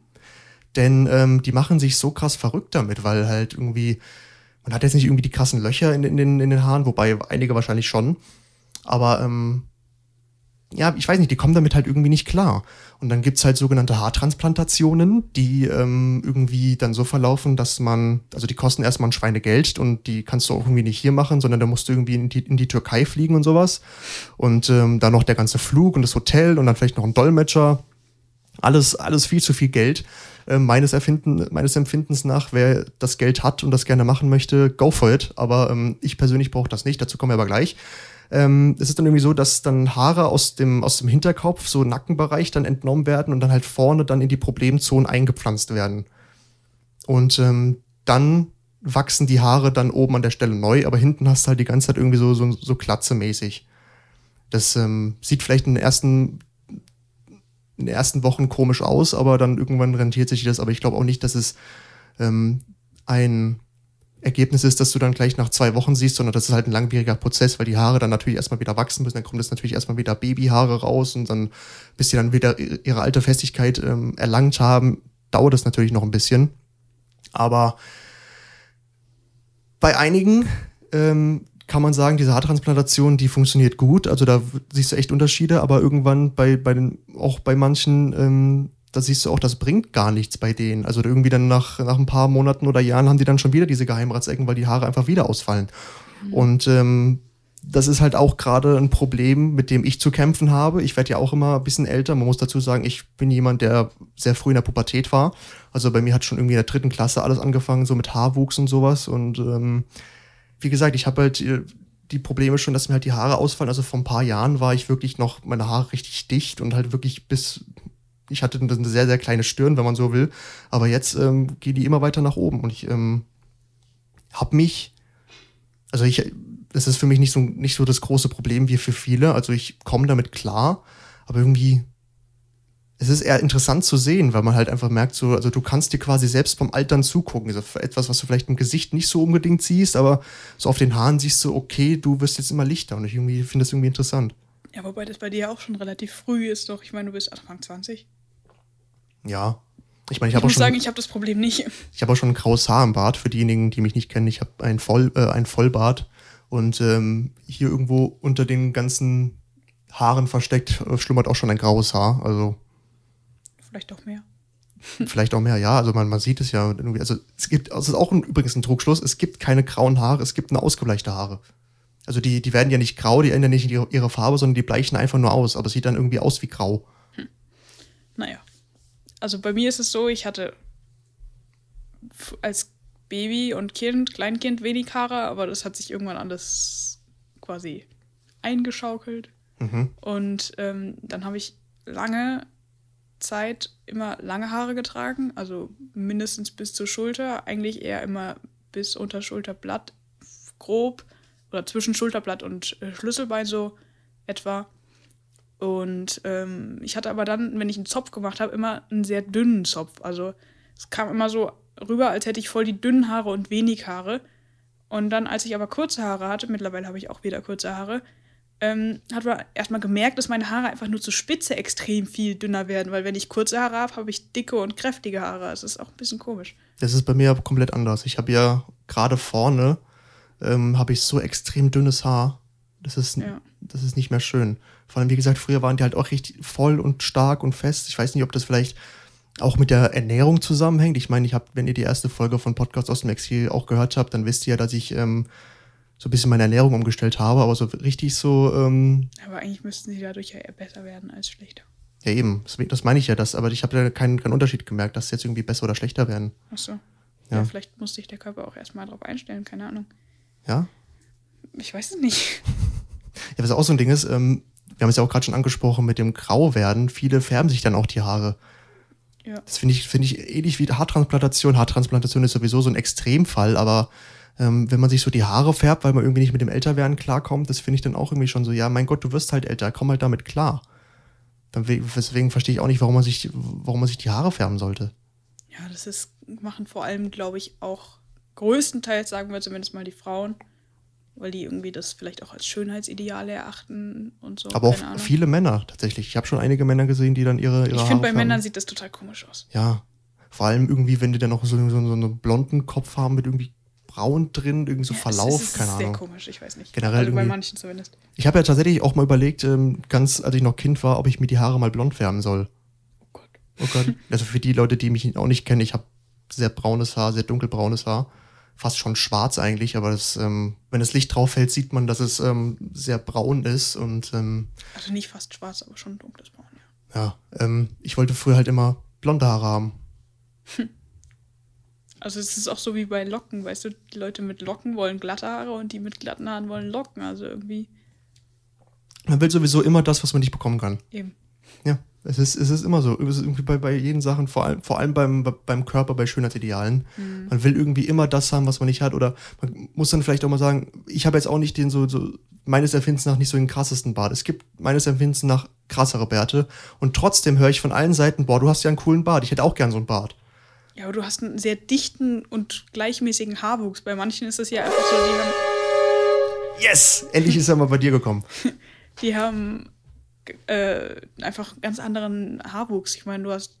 Denn ähm, die machen sich so krass verrückt damit, weil halt irgendwie man hat jetzt nicht irgendwie die krassen Löcher in, in, den, in den Haaren, wobei einige wahrscheinlich schon. Aber ähm, ja, ich weiß nicht, die kommen damit halt irgendwie nicht klar. Und dann gibt's halt sogenannte Haartransplantationen, die ähm, irgendwie dann so verlaufen, dass man, also die kosten erstmal ein Schweinegeld und die kannst du auch irgendwie nicht hier machen, sondern da musst du irgendwie in die, in die Türkei fliegen und sowas. Und ähm, dann noch der ganze Flug und das Hotel und dann vielleicht noch ein Dolmetscher. Alles, alles viel zu viel Geld. Äh, meines, Erfinden, meines Empfindens nach, wer das Geld hat und das gerne machen möchte, go for it. Aber ähm, ich persönlich brauche das nicht, dazu kommen wir aber gleich. Ähm, es ist dann irgendwie so, dass dann Haare aus dem, aus dem Hinterkopf, so Nackenbereich, dann entnommen werden und dann halt vorne dann in die Problemzonen eingepflanzt werden. Und ähm, dann wachsen die Haare dann oben an der Stelle neu, aber hinten hast du halt die ganze Zeit irgendwie so, so, so klatzemäßig. Das ähm, sieht vielleicht in den ersten in den ersten Wochen komisch aus, aber dann irgendwann rentiert sich das. Aber ich glaube auch nicht, dass es ähm, ein Ergebnis ist, dass du dann gleich nach zwei Wochen siehst, sondern das ist halt ein langwieriger Prozess, weil die Haare dann natürlich erstmal wieder wachsen müssen. Dann kommt es natürlich erstmal wieder Babyhaare raus und dann, bis sie dann wieder ihre alte Festigkeit ähm, erlangt haben, dauert es natürlich noch ein bisschen. Aber bei einigen ähm, kann man sagen, diese Haartransplantation, die funktioniert gut. Also da siehst du echt Unterschiede, aber irgendwann bei, bei den, auch bei manchen, ähm, da siehst du auch, das bringt gar nichts bei denen. Also irgendwie dann nach, nach ein paar Monaten oder Jahren haben die dann schon wieder diese Geheimratsecken, weil die Haare einfach wieder ausfallen. Mhm. Und ähm, das ist halt auch gerade ein Problem, mit dem ich zu kämpfen habe. Ich werde ja auch immer ein bisschen älter. Man muss dazu sagen, ich bin jemand, der sehr früh in der Pubertät war. Also bei mir hat schon irgendwie in der dritten Klasse alles angefangen, so mit Haarwuchs und sowas. Und ähm, wie gesagt, ich habe halt äh, die Probleme schon, dass mir halt die Haare ausfallen. Also vor ein paar Jahren war ich wirklich noch, meine Haare richtig dicht und halt wirklich bis, ich hatte eine sehr, sehr kleine Stirn, wenn man so will. Aber jetzt ähm, gehen die immer weiter nach oben und ich ähm, habe mich, also ich, das ist für mich nicht so, nicht so das große Problem wie für viele. Also ich komme damit klar, aber irgendwie es ist eher interessant zu sehen, weil man halt einfach merkt, so, also du kannst dir quasi selbst beim Altern zugucken. Also etwas, was du vielleicht im Gesicht nicht so unbedingt siehst, aber so auf den Haaren siehst du, okay, du wirst jetzt immer lichter und ich irgendwie finde das irgendwie interessant. Ja, wobei das bei dir auch schon relativ früh ist, doch. Ich meine, du bist Anfang 20. Ja. Ich meine, ich habe auch schon. sagen, ich habe das Problem nicht. Ich habe auch schon ein graues Haar im Bart. Für diejenigen, die mich nicht kennen, ich habe ein, Voll, äh, ein Vollbart und ähm, hier irgendwo unter den ganzen Haaren versteckt äh, schlummert auch schon ein graues Haar. Also Vielleicht auch mehr. Vielleicht auch mehr, ja. Also man, man sieht es ja irgendwie. Also es gibt, also es ist auch ein, übrigens ein Trugschluss, es gibt keine grauen Haare, es gibt eine ausgebleichte Haare. Also die, die werden ja nicht grau, die ändern nicht ihre, ihre Farbe, sondern die bleichen einfach nur aus. Aber es sieht dann irgendwie aus wie grau. Hm. Naja. Also bei mir ist es so, ich hatte als Baby und Kind, Kleinkind wenig Haare, aber das hat sich irgendwann alles quasi eingeschaukelt. Mhm. Und ähm, dann habe ich lange Zeit immer lange Haare getragen, also mindestens bis zur Schulter, eigentlich eher immer bis unter Schulterblatt grob oder zwischen Schulterblatt und äh, Schlüsselbein so etwa. Und ähm, ich hatte aber dann, wenn ich einen Zopf gemacht habe, immer einen sehr dünnen Zopf. Also es kam immer so rüber, als hätte ich voll die dünnen Haare und wenig Haare. Und dann, als ich aber kurze Haare hatte, mittlerweile habe ich auch wieder kurze Haare, ähm, hat man erstmal gemerkt, dass meine Haare einfach nur zur Spitze extrem viel dünner werden, weil wenn ich kurze Haare habe, habe ich dicke und kräftige Haare. Das ist auch ein bisschen komisch. Das ist bei mir komplett anders. Ich habe ja gerade vorne ähm, habe ich so extrem dünnes Haar. Das ist, ja. das ist nicht mehr schön. Vor allem, wie gesagt, früher waren die halt auch richtig voll und stark und fest. Ich weiß nicht, ob das vielleicht auch mit der Ernährung zusammenhängt. Ich meine, ich habe, wenn ihr die erste Folge von Podcast aus dem Exil auch gehört habt, dann wisst ihr ja, dass ich ähm, so ein bisschen meine Ernährung umgestellt habe, aber so richtig so. Ähm, aber eigentlich müssten sie dadurch ja eher besser werden als schlechter. Ja, eben. Das, meine ich ja, das, aber ich habe ja keinen, keinen Unterschied gemerkt, dass sie jetzt irgendwie besser oder schlechter werden. Ach so. Ja. ja vielleicht muss sich der Körper auch erstmal darauf einstellen, keine Ahnung. Ja? Ich weiß es nicht. ja, was auch so ein Ding ist, ähm, wir haben es ja auch gerade schon angesprochen mit dem Grauwerden. Viele färben sich dann auch die Haare. Ja. Das finde ich, find ich ähnlich wie Haartransplantation. Haartransplantation ist sowieso so ein Extremfall, aber ähm, wenn man sich so die Haare färbt, weil man irgendwie nicht mit dem Älterwerden klarkommt, das finde ich dann auch irgendwie schon so, ja, mein Gott, du wirst halt älter, komm halt damit klar. Dann, deswegen verstehe ich auch nicht, warum man, sich, warum man sich die Haare färben sollte. Ja, das ist, machen vor allem, glaube ich, auch größtenteils, sagen wir zumindest mal die Frauen, weil die irgendwie das vielleicht auch als Schönheitsideale erachten und so. Aber auch viele Männer tatsächlich. Ich habe schon einige Männer gesehen, die dann ihre, ihre Ich finde, bei färben. Männern sieht das total komisch aus. Ja. Vor allem irgendwie, wenn die dann noch so, so, so einen blonden Kopf haben mit irgendwie braun drin, irgendwie so Verlauf, das ist, keine Ahnung. Das ist sehr komisch, ich weiß nicht. Generell also bei manchen zumindest. Ich habe ja tatsächlich auch mal überlegt, ähm, ganz als ich noch Kind war, ob ich mir die Haare mal blond färben soll. Oh Gott. Oh Gott. Also für die Leute, die mich auch nicht kennen, ich habe sehr braunes Haar, sehr dunkelbraunes Haar. Fast schon schwarz eigentlich, aber das, ähm, wenn das Licht drauf fällt, sieht man, dass es ähm, sehr braun ist und ähm, Also nicht fast schwarz, aber schon dunkles Braun, ja. Ja, ähm, ich wollte früher halt immer blonde Haare haben. Also es ist auch so wie bei Locken, weißt du, die Leute mit Locken wollen glatte Haare und die mit glatten Haaren wollen Locken. Also irgendwie Man will sowieso immer das, was man nicht bekommen kann. eben. Ja, es ist, es ist immer so. Es ist irgendwie bei, bei jeden Sachen, vor allem, vor allem beim, beim Körper, bei Schönheitsidealen. Man will irgendwie immer das haben, was man nicht hat. Oder man muss dann vielleicht auch mal sagen, ich habe jetzt auch nicht den so, so, meines Empfindens nach nicht so den krassesten Bart. Es gibt meines Empfindens nach krassere Bärte. Und trotzdem höre ich von allen Seiten, boah, du hast ja einen coolen Bart. Ich hätte auch gern so einen Bart. Ja, aber du hast einen sehr dichten und gleichmäßigen Haarwuchs. Bei manchen ist es ja einfach so, die haben, Yes! Endlich ist er mal bei dir gekommen. die haben äh, einfach ganz anderen Haarwuchs. Ich meine, du hast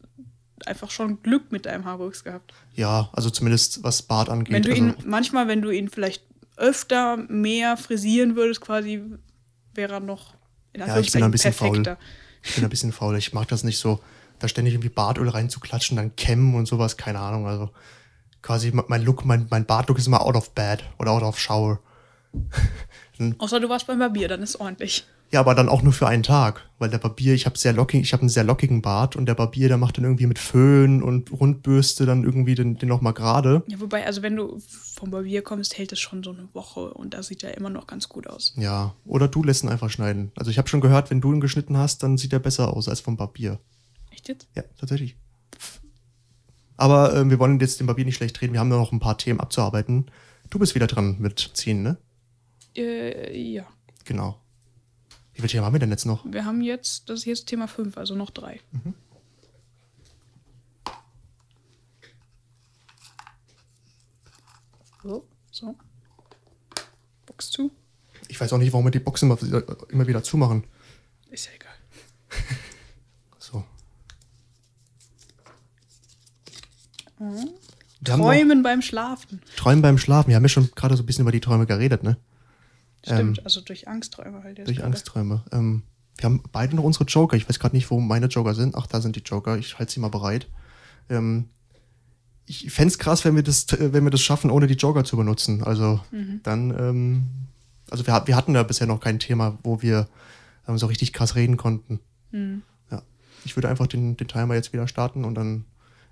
einfach schon Glück mit deinem Haarwuchs gehabt. Ja, also zumindest was Bart angeht. Wenn du also, ihn, manchmal, wenn du ihn vielleicht öfter mehr frisieren würdest, quasi, wäre er noch in Ja, ich bin ein bisschen faul. perfekter. Ich bin ein bisschen faul. Ich mag das nicht so, da ständig irgendwie Bartöl reinzuklatschen, dann kämmen und sowas, keine Ahnung. Also quasi mein Look, mein, mein Bartlook ist immer out of bed oder out of shower. Außer du warst beim Barbier, dann ist ordentlich. Ja, aber dann auch nur für einen Tag, weil der Barbier, ich habe sehr lockig, ich habe einen sehr lockigen Bart und der Barbier, der macht dann irgendwie mit Föhn und Rundbürste dann irgendwie den, den nochmal gerade. Ja, wobei, also wenn du vom Barbier kommst, hält es schon so eine Woche und da sieht er immer noch ganz gut aus. Ja, oder du lässt ihn einfach schneiden. Also ich habe schon gehört, wenn du ihn geschnitten hast, dann sieht er besser aus als vom Barbier. Echt jetzt? Ja, tatsächlich. Aber ähm, wir wollen jetzt den Barbier nicht schlecht reden. Wir haben nur noch ein paar Themen abzuarbeiten. Du bist wieder dran mit ziehen, ne? Äh, ja. Genau. Wie viele Themen haben wir denn jetzt noch? Wir haben jetzt, das ist jetzt Thema 5, also noch drei. So, so. Box zu. Ich weiß auch nicht, warum wir die Boxen immer, immer wieder zumachen. Ist ja egal. So. Noch Träumen beim Schlafen. Träumen beim Schlafen. Wir haben ja schon gerade so ein bisschen über die Träume geredet, ne? Stimmt, also durch Angstträume halt jetzt. Durch gerade. Angstträume. Ähm, wir haben beide noch unsere Joker. Ich weiß gerade nicht, wo meine Joker sind. Ach, da sind die Joker. Ich halte sie mal bereit. Ähm, ich fände es krass, wenn wir, das, äh, wenn wir das schaffen, ohne die Joker zu benutzen. Also dann, ähm, also wir, wir hatten da bisher noch kein Thema, wo wir ähm, so richtig krass reden konnten. Ja. Ich würde einfach den, den Timer jetzt wieder starten und dann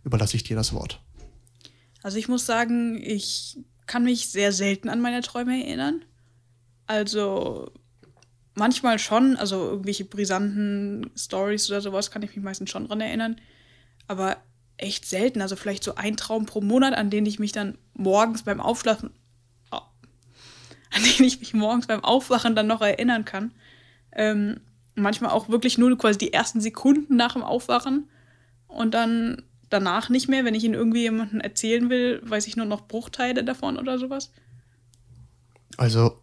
überlasse ich dir das Wort. Also ich muss sagen, ich kann mich sehr selten an meine Träume erinnern. Also manchmal schon, also irgendwelche brisanten Stories oder sowas kann ich mich meistens schon dran erinnern. Aber echt selten, also vielleicht so ein Traum pro Monat, an den ich mich dann morgens beim Aufschlafen, an den ich mich morgens beim Aufwachen dann noch erinnern kann. Ähm, manchmal auch wirklich nur quasi die ersten Sekunden nach dem Aufwachen und dann danach nicht mehr. Wenn ich ihn irgendwie jemandem erzählen will, weiß ich nur noch Bruchteile davon oder sowas. Also,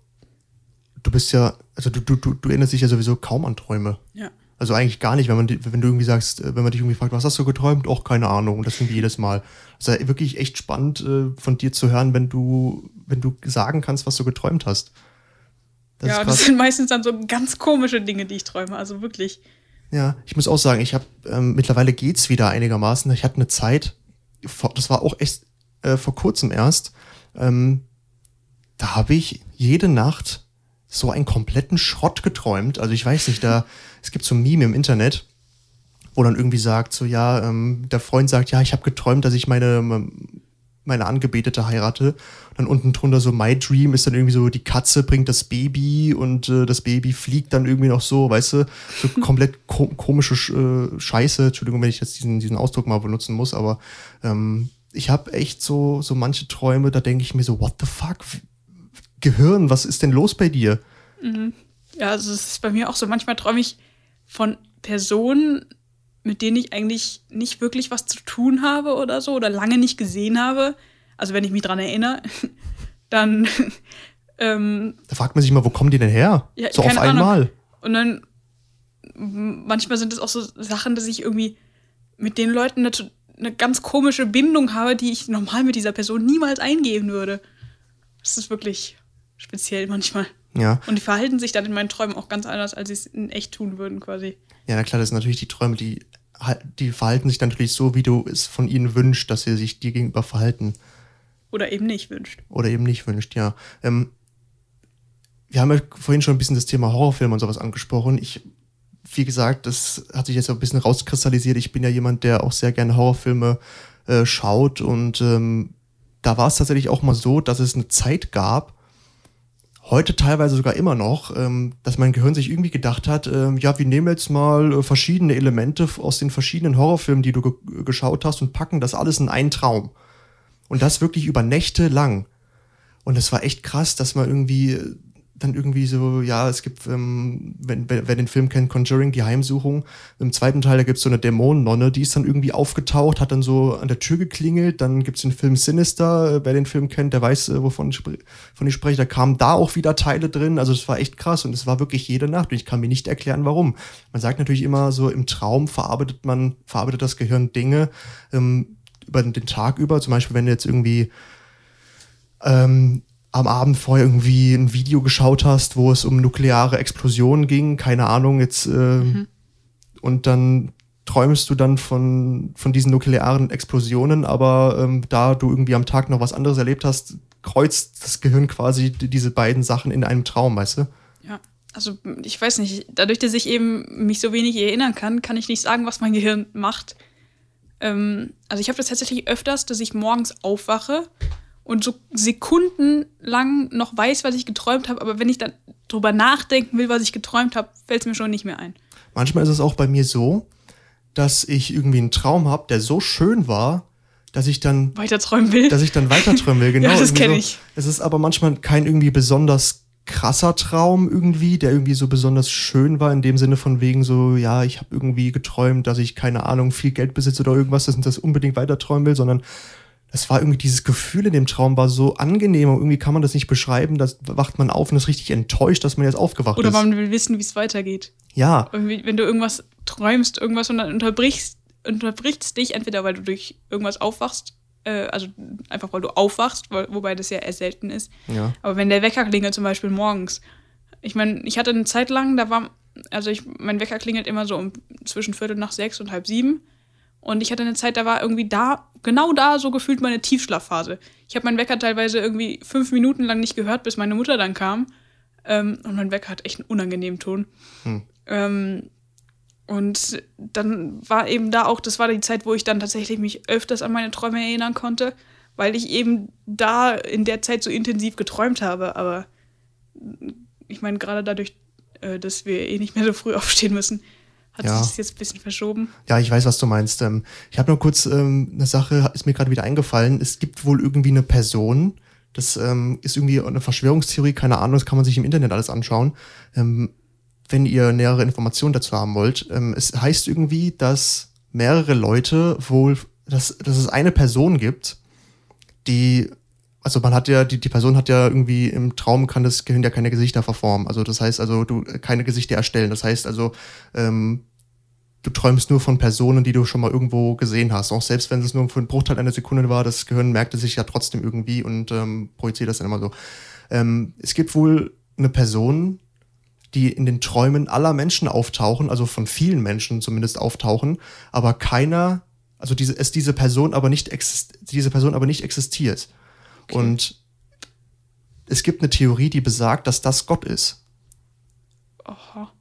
du bist ja, also du, du, du, du erinnerst dich ja sowieso kaum an Träume. Ja. Also eigentlich gar nicht, wenn man, wenn du irgendwie sagst, äh, wenn man dich irgendwie fragt, was hast du geträumt? Och, keine Ahnung. Und das irgendwie jedes Mal. Ja wirklich echt spannend äh, von dir zu hören, wenn du, wenn du sagen kannst, was du geträumt hast. Das ja, ist das sind meistens dann so ganz komische Dinge, die ich träume. Also wirklich. Ja, ich muss auch sagen, ich habe ähm, mittlerweile geht's wieder einigermaßen. Ich hatte eine Zeit, das war auch echt äh, vor kurzem erst. Ähm, da habe ich jede Nacht so einen kompletten Schrott geträumt. Also ich weiß nicht, da es gibt so ein Meme im Internet, wo dann irgendwie sagt so ja, ähm, der Freund sagt ja, ich habe geträumt, dass ich meine meine Angebetete heirate. Und dann unten drunter so My Dream ist dann irgendwie so, die Katze bringt das Baby und äh, das Baby fliegt dann irgendwie noch so, weißt du, so komplett ko komische Sch äh, Scheiße. Entschuldigung, wenn ich jetzt diesen, diesen Ausdruck mal benutzen muss, aber ähm, ich habe echt so, so manche Träume, da denke ich mir so, what the fuck? Gehirn, was ist denn los bei dir? Ja, also es ist bei mir auch so. Manchmal träume ich von Personen, mit denen ich eigentlich nicht wirklich was zu tun habe oder so oder lange nicht gesehen habe. Also wenn ich mich dran erinnere, dann ähm, Da fragt man sich mal, wo kommen die denn her? Ja, so auf Ahnung. einmal. Und dann manchmal sind es auch so Sachen, dass ich irgendwie mit den Leuten eine, eine ganz komische Bindung habe, die ich normal mit dieser Person niemals eingehen würde. Das ist wirklich speziell manchmal. Ja. Und die verhalten sich dann in meinen Träumen auch ganz anders, als sie es in echt tun würden, quasi. Ja, na klar, das sind natürlich die Träume, die, die verhalten sich natürlich so, wie du es von ihnen wünschst, dass sie sich dir gegenüber verhalten. Oder eben nicht wünscht. Oder eben nicht wünscht, ja. Ähm, wir haben ja vorhin schon ein bisschen das Thema Horrorfilm und sowas angesprochen. Ich wie gesagt, das hat sich jetzt ein bisschen rauskristallisiert. Ich bin ja jemand, der auch sehr gerne Horrorfilme äh, schaut und ähm, da war es tatsächlich auch mal so, dass es eine Zeit gab, heute teilweise sogar immer noch, ähm, dass mein Gehirn sich irgendwie gedacht hat, ähm, ja, wir nehmen jetzt mal äh, verschiedene Elemente aus den verschiedenen Horrorfilmen, die du ge geschaut hast und packen das alles in einen Traum. Und das wirklich über Nächte lang. Und es war echt krass, dass man irgendwie äh, dann irgendwie so, ja, es gibt, ähm, wenn, wer, wer den Film kennt, Conjuring, die Heimsuchung, im zweiten Teil, da gibt's so eine Dämonennonne, die ist dann irgendwie aufgetaucht, hat dann so an der Tür geklingelt, dann gibt's den Film Sinister, äh, wer den Film kennt, der weiß, äh, wovon ich, von ich spreche, da kamen da auch wieder Teile drin, also es war echt krass und es war wirklich jede Nacht und ich kann mir nicht erklären, warum. Man sagt natürlich immer so, im Traum verarbeitet man, verarbeitet das Gehirn Dinge ähm, über den Tag über, zum Beispiel, wenn du jetzt irgendwie ähm, am Abend vorher irgendwie ein Video geschaut hast, wo es um nukleare Explosionen ging, keine Ahnung, jetzt äh, mhm. und dann träumst du dann von, von diesen nuklearen Explosionen, aber ähm, da du irgendwie am Tag noch was anderes erlebt hast, kreuzt das Gehirn quasi diese beiden Sachen in einem Traum, weißt du? Ja, also ich weiß nicht, dadurch, dass ich eben mich so wenig erinnern kann, kann ich nicht sagen, was mein Gehirn macht. Ähm, also ich habe das tatsächlich öfters, dass ich morgens aufwache und so sekundenlang noch weiß, was ich geträumt habe, aber wenn ich dann drüber nachdenken will, was ich geträumt habe, fällt es mir schon nicht mehr ein. Manchmal ist es auch bei mir so, dass ich irgendwie einen Traum habe, der so schön war, dass ich dann weiter träumen will. Dass ich dann weiter träumen will, genau. ja, das kenne so. ich. Es ist aber manchmal kein irgendwie besonders krasser Traum irgendwie, der irgendwie so besonders schön war, in dem Sinne von wegen so, ja, ich habe irgendwie geträumt, dass ich, keine Ahnung, viel Geld besitze oder irgendwas, dass ich das unbedingt weiter träumen will, sondern das war irgendwie dieses Gefühl in dem Traum war so angenehm und irgendwie kann man das nicht beschreiben. Da wacht man auf und ist richtig enttäuscht, dass man jetzt aufgewacht Oder ist. Oder man will wissen, wie es weitergeht. Ja. Irgendwie, wenn du irgendwas träumst, irgendwas und dann unterbrichst, unterbrichst dich entweder, weil du durch irgendwas aufwachst, äh, also einfach weil du aufwachst, wobei das ja eher selten ist. Ja. Aber wenn der Wecker klingelt zum Beispiel morgens, ich meine, ich hatte eine Zeit lang, da war, also ich, mein Wecker klingelt immer so um zwischen Viertel nach sechs und halb sieben. Und ich hatte eine Zeit, da war irgendwie da, genau da so gefühlt meine Tiefschlafphase. Ich habe meinen Wecker teilweise irgendwie fünf Minuten lang nicht gehört, bis meine Mutter dann kam. Ähm, und mein Wecker hat echt einen unangenehmen Ton. Hm. Ähm, und dann war eben da auch, das war die Zeit, wo ich dann tatsächlich mich öfters an meine Träume erinnern konnte, weil ich eben da in der Zeit so intensiv geträumt habe. Aber ich meine, gerade dadurch, äh, dass wir eh nicht mehr so früh aufstehen müssen, hat ja. sich das jetzt ein bisschen verschoben? Ja, ich weiß, was du meinst. Ähm, ich habe nur kurz ähm, eine Sache, ist mir gerade wieder eingefallen. Es gibt wohl irgendwie eine Person, das ähm, ist irgendwie eine Verschwörungstheorie, keine Ahnung, das kann man sich im Internet alles anschauen. wenn ihr nähere Informationen dazu haben wollt. es heißt irgendwie, dass mehrere Leute wohl, dass, dass es eine Person gibt, die also man hat ja, die, die Person hat ja irgendwie im Traum kann das Gehirn ja keine Gesichter verformen. Also das heißt also, du keine Gesichter erstellen. Das heißt also, ähm, du träumst nur von Personen, die du schon mal irgendwo gesehen hast. Auch selbst wenn es nur für einen Bruchteil einer Sekunde war, das Gehirn merkte sich ja trotzdem irgendwie und ähm, projiziert das dann immer so. Ähm, es gibt wohl eine Person, die in den Träumen aller Menschen auftauchen, also von vielen Menschen zumindest auftauchen, aber keiner, also diese, es diese Person aber nicht diese Person aber nicht existiert. Okay. Und es gibt eine Theorie, die besagt, dass das Gott ist. Aha.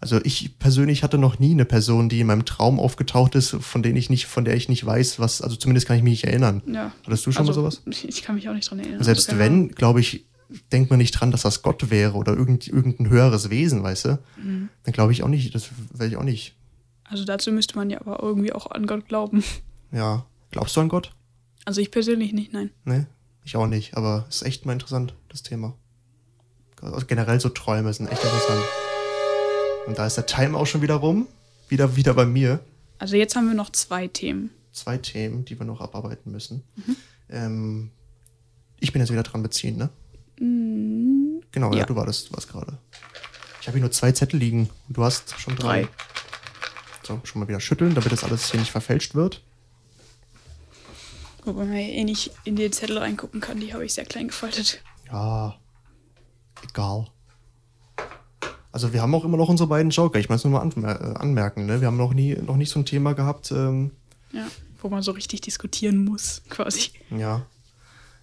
Also ich persönlich hatte noch nie eine Person, die in meinem Traum aufgetaucht ist, von der ich nicht, von der ich nicht weiß, was, also zumindest kann ich mich nicht erinnern. Ja. Hattest du schon also, mal sowas? Ich kann mich auch nicht dran erinnern. Selbst also, wenn, glaube ich, denkt man nicht dran, dass das Gott wäre oder irgend, irgendein höheres Wesen, weißt du? Mhm. Dann glaube ich auch nicht, das werde ich auch nicht. Also dazu müsste man ja aber irgendwie auch an Gott glauben. Ja. Glaubst du an Gott? Also ich persönlich nicht, nein. Nee, ich auch nicht, aber es ist echt mal interessant, das Thema. Also generell so Träume sind echt interessant. Und da ist der Time auch schon wieder rum. Wieder, wieder bei mir. Also jetzt haben wir noch zwei Themen. Zwei Themen, die wir noch abarbeiten müssen. Mhm. Ähm, ich bin jetzt wieder dran beziehen, ne? Mhm. Genau, ja. ja, du warst, warst gerade. Ich habe hier nur zwei Zettel liegen und du hast schon drei. drei. So, schon mal wieder schütteln, damit das alles hier nicht verfälscht wird. Wobei man ja eh nicht in den Zettel reingucken kann, die habe ich sehr klein gefaltet. Ja, egal. Also wir haben auch immer noch unsere beiden Joker. Ich muss nur mal anmer äh, anmerken, ne? Wir haben noch nie, noch nicht so ein Thema gehabt. Ähm, ja, wo man so richtig diskutieren muss, quasi. Ja.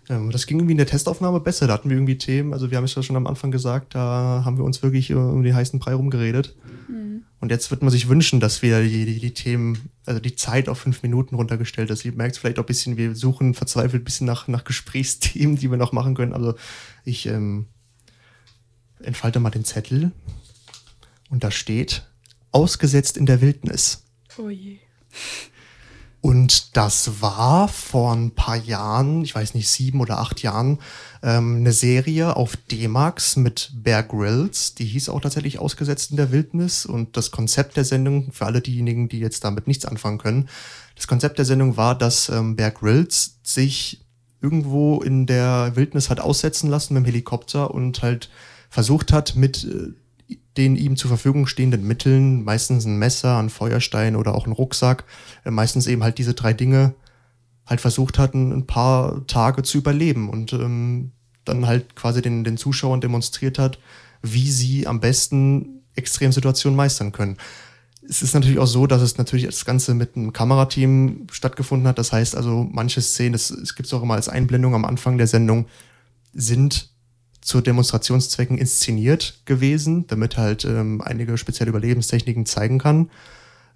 Ähm, das ging irgendwie in der Testaufnahme besser. Da hatten wir irgendwie Themen, also wir haben es ja schon am Anfang gesagt, da haben wir uns wirklich um den heißen Brei rumgeredet. Mhm. Und jetzt wird man sich wünschen, dass wir die, die, die, Themen, also die Zeit auf fünf Minuten runtergestellt ist. Ihr merkt vielleicht auch ein bisschen, wir suchen verzweifelt ein bisschen nach, nach Gesprächsthemen, die wir noch machen können. Also ich ähm, entfalte mal den Zettel und da steht, ausgesetzt in der Wildnis. Oh je. Und das war vor ein paar Jahren, ich weiß nicht, sieben oder acht Jahren, ähm, eine Serie auf D-Max mit Bear Grylls. Die hieß auch tatsächlich Ausgesetzt in der Wildnis. Und das Konzept der Sendung, für alle diejenigen, die jetzt damit nichts anfangen können, das Konzept der Sendung war, dass ähm, Bear Grylls sich irgendwo in der Wildnis hat aussetzen lassen mit dem Helikopter und halt versucht hat, mit äh, den ihm zur Verfügung stehenden Mitteln, meistens ein Messer, ein Feuerstein oder auch ein Rucksack, äh, meistens eben halt diese drei Dinge, halt versucht hatten, ein paar Tage zu überleben und ähm, dann halt quasi den, den Zuschauern demonstriert hat, wie sie am besten Extremsituationen meistern können. Es ist natürlich auch so, dass es natürlich das Ganze mit einem Kamerateam stattgefunden hat. Das heißt also, manche Szenen, es gibt es auch immer als Einblendung am Anfang der Sendung, sind zu Demonstrationszwecken inszeniert gewesen, damit halt ähm, einige spezielle Überlebenstechniken zeigen kann.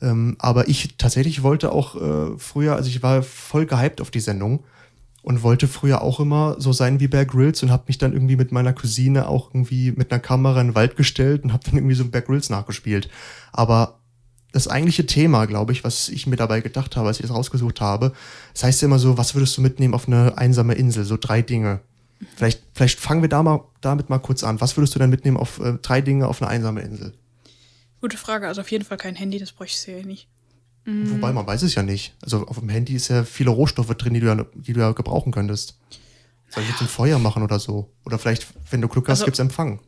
Ähm, aber ich tatsächlich wollte auch äh, früher, also ich war voll gehypt auf die Sendung und wollte früher auch immer so sein wie Bear Grylls und habe mich dann irgendwie mit meiner Cousine auch irgendwie mit einer Kamera in den Wald gestellt und habe dann irgendwie so Bear Grylls nachgespielt. Aber das eigentliche Thema, glaube ich, was ich mir dabei gedacht habe, als ich es rausgesucht habe, das heißt ja immer so, was würdest du mitnehmen auf eine einsame Insel? So drei Dinge. Vielleicht, vielleicht fangen wir da mal, damit mal kurz an. Was würdest du denn mitnehmen auf äh, drei Dinge auf eine einsame Insel? Gute Frage. Also auf jeden Fall kein Handy, das bräuchte ich ja nicht. Mhm. Wobei, man weiß es ja nicht. Also auf dem Handy ist ja viele Rohstoffe drin, die du ja, die du ja gebrauchen könntest. Soll ich jetzt ein Feuer machen oder so? Oder vielleicht, wenn du Glück hast, also, gibt es Empfang.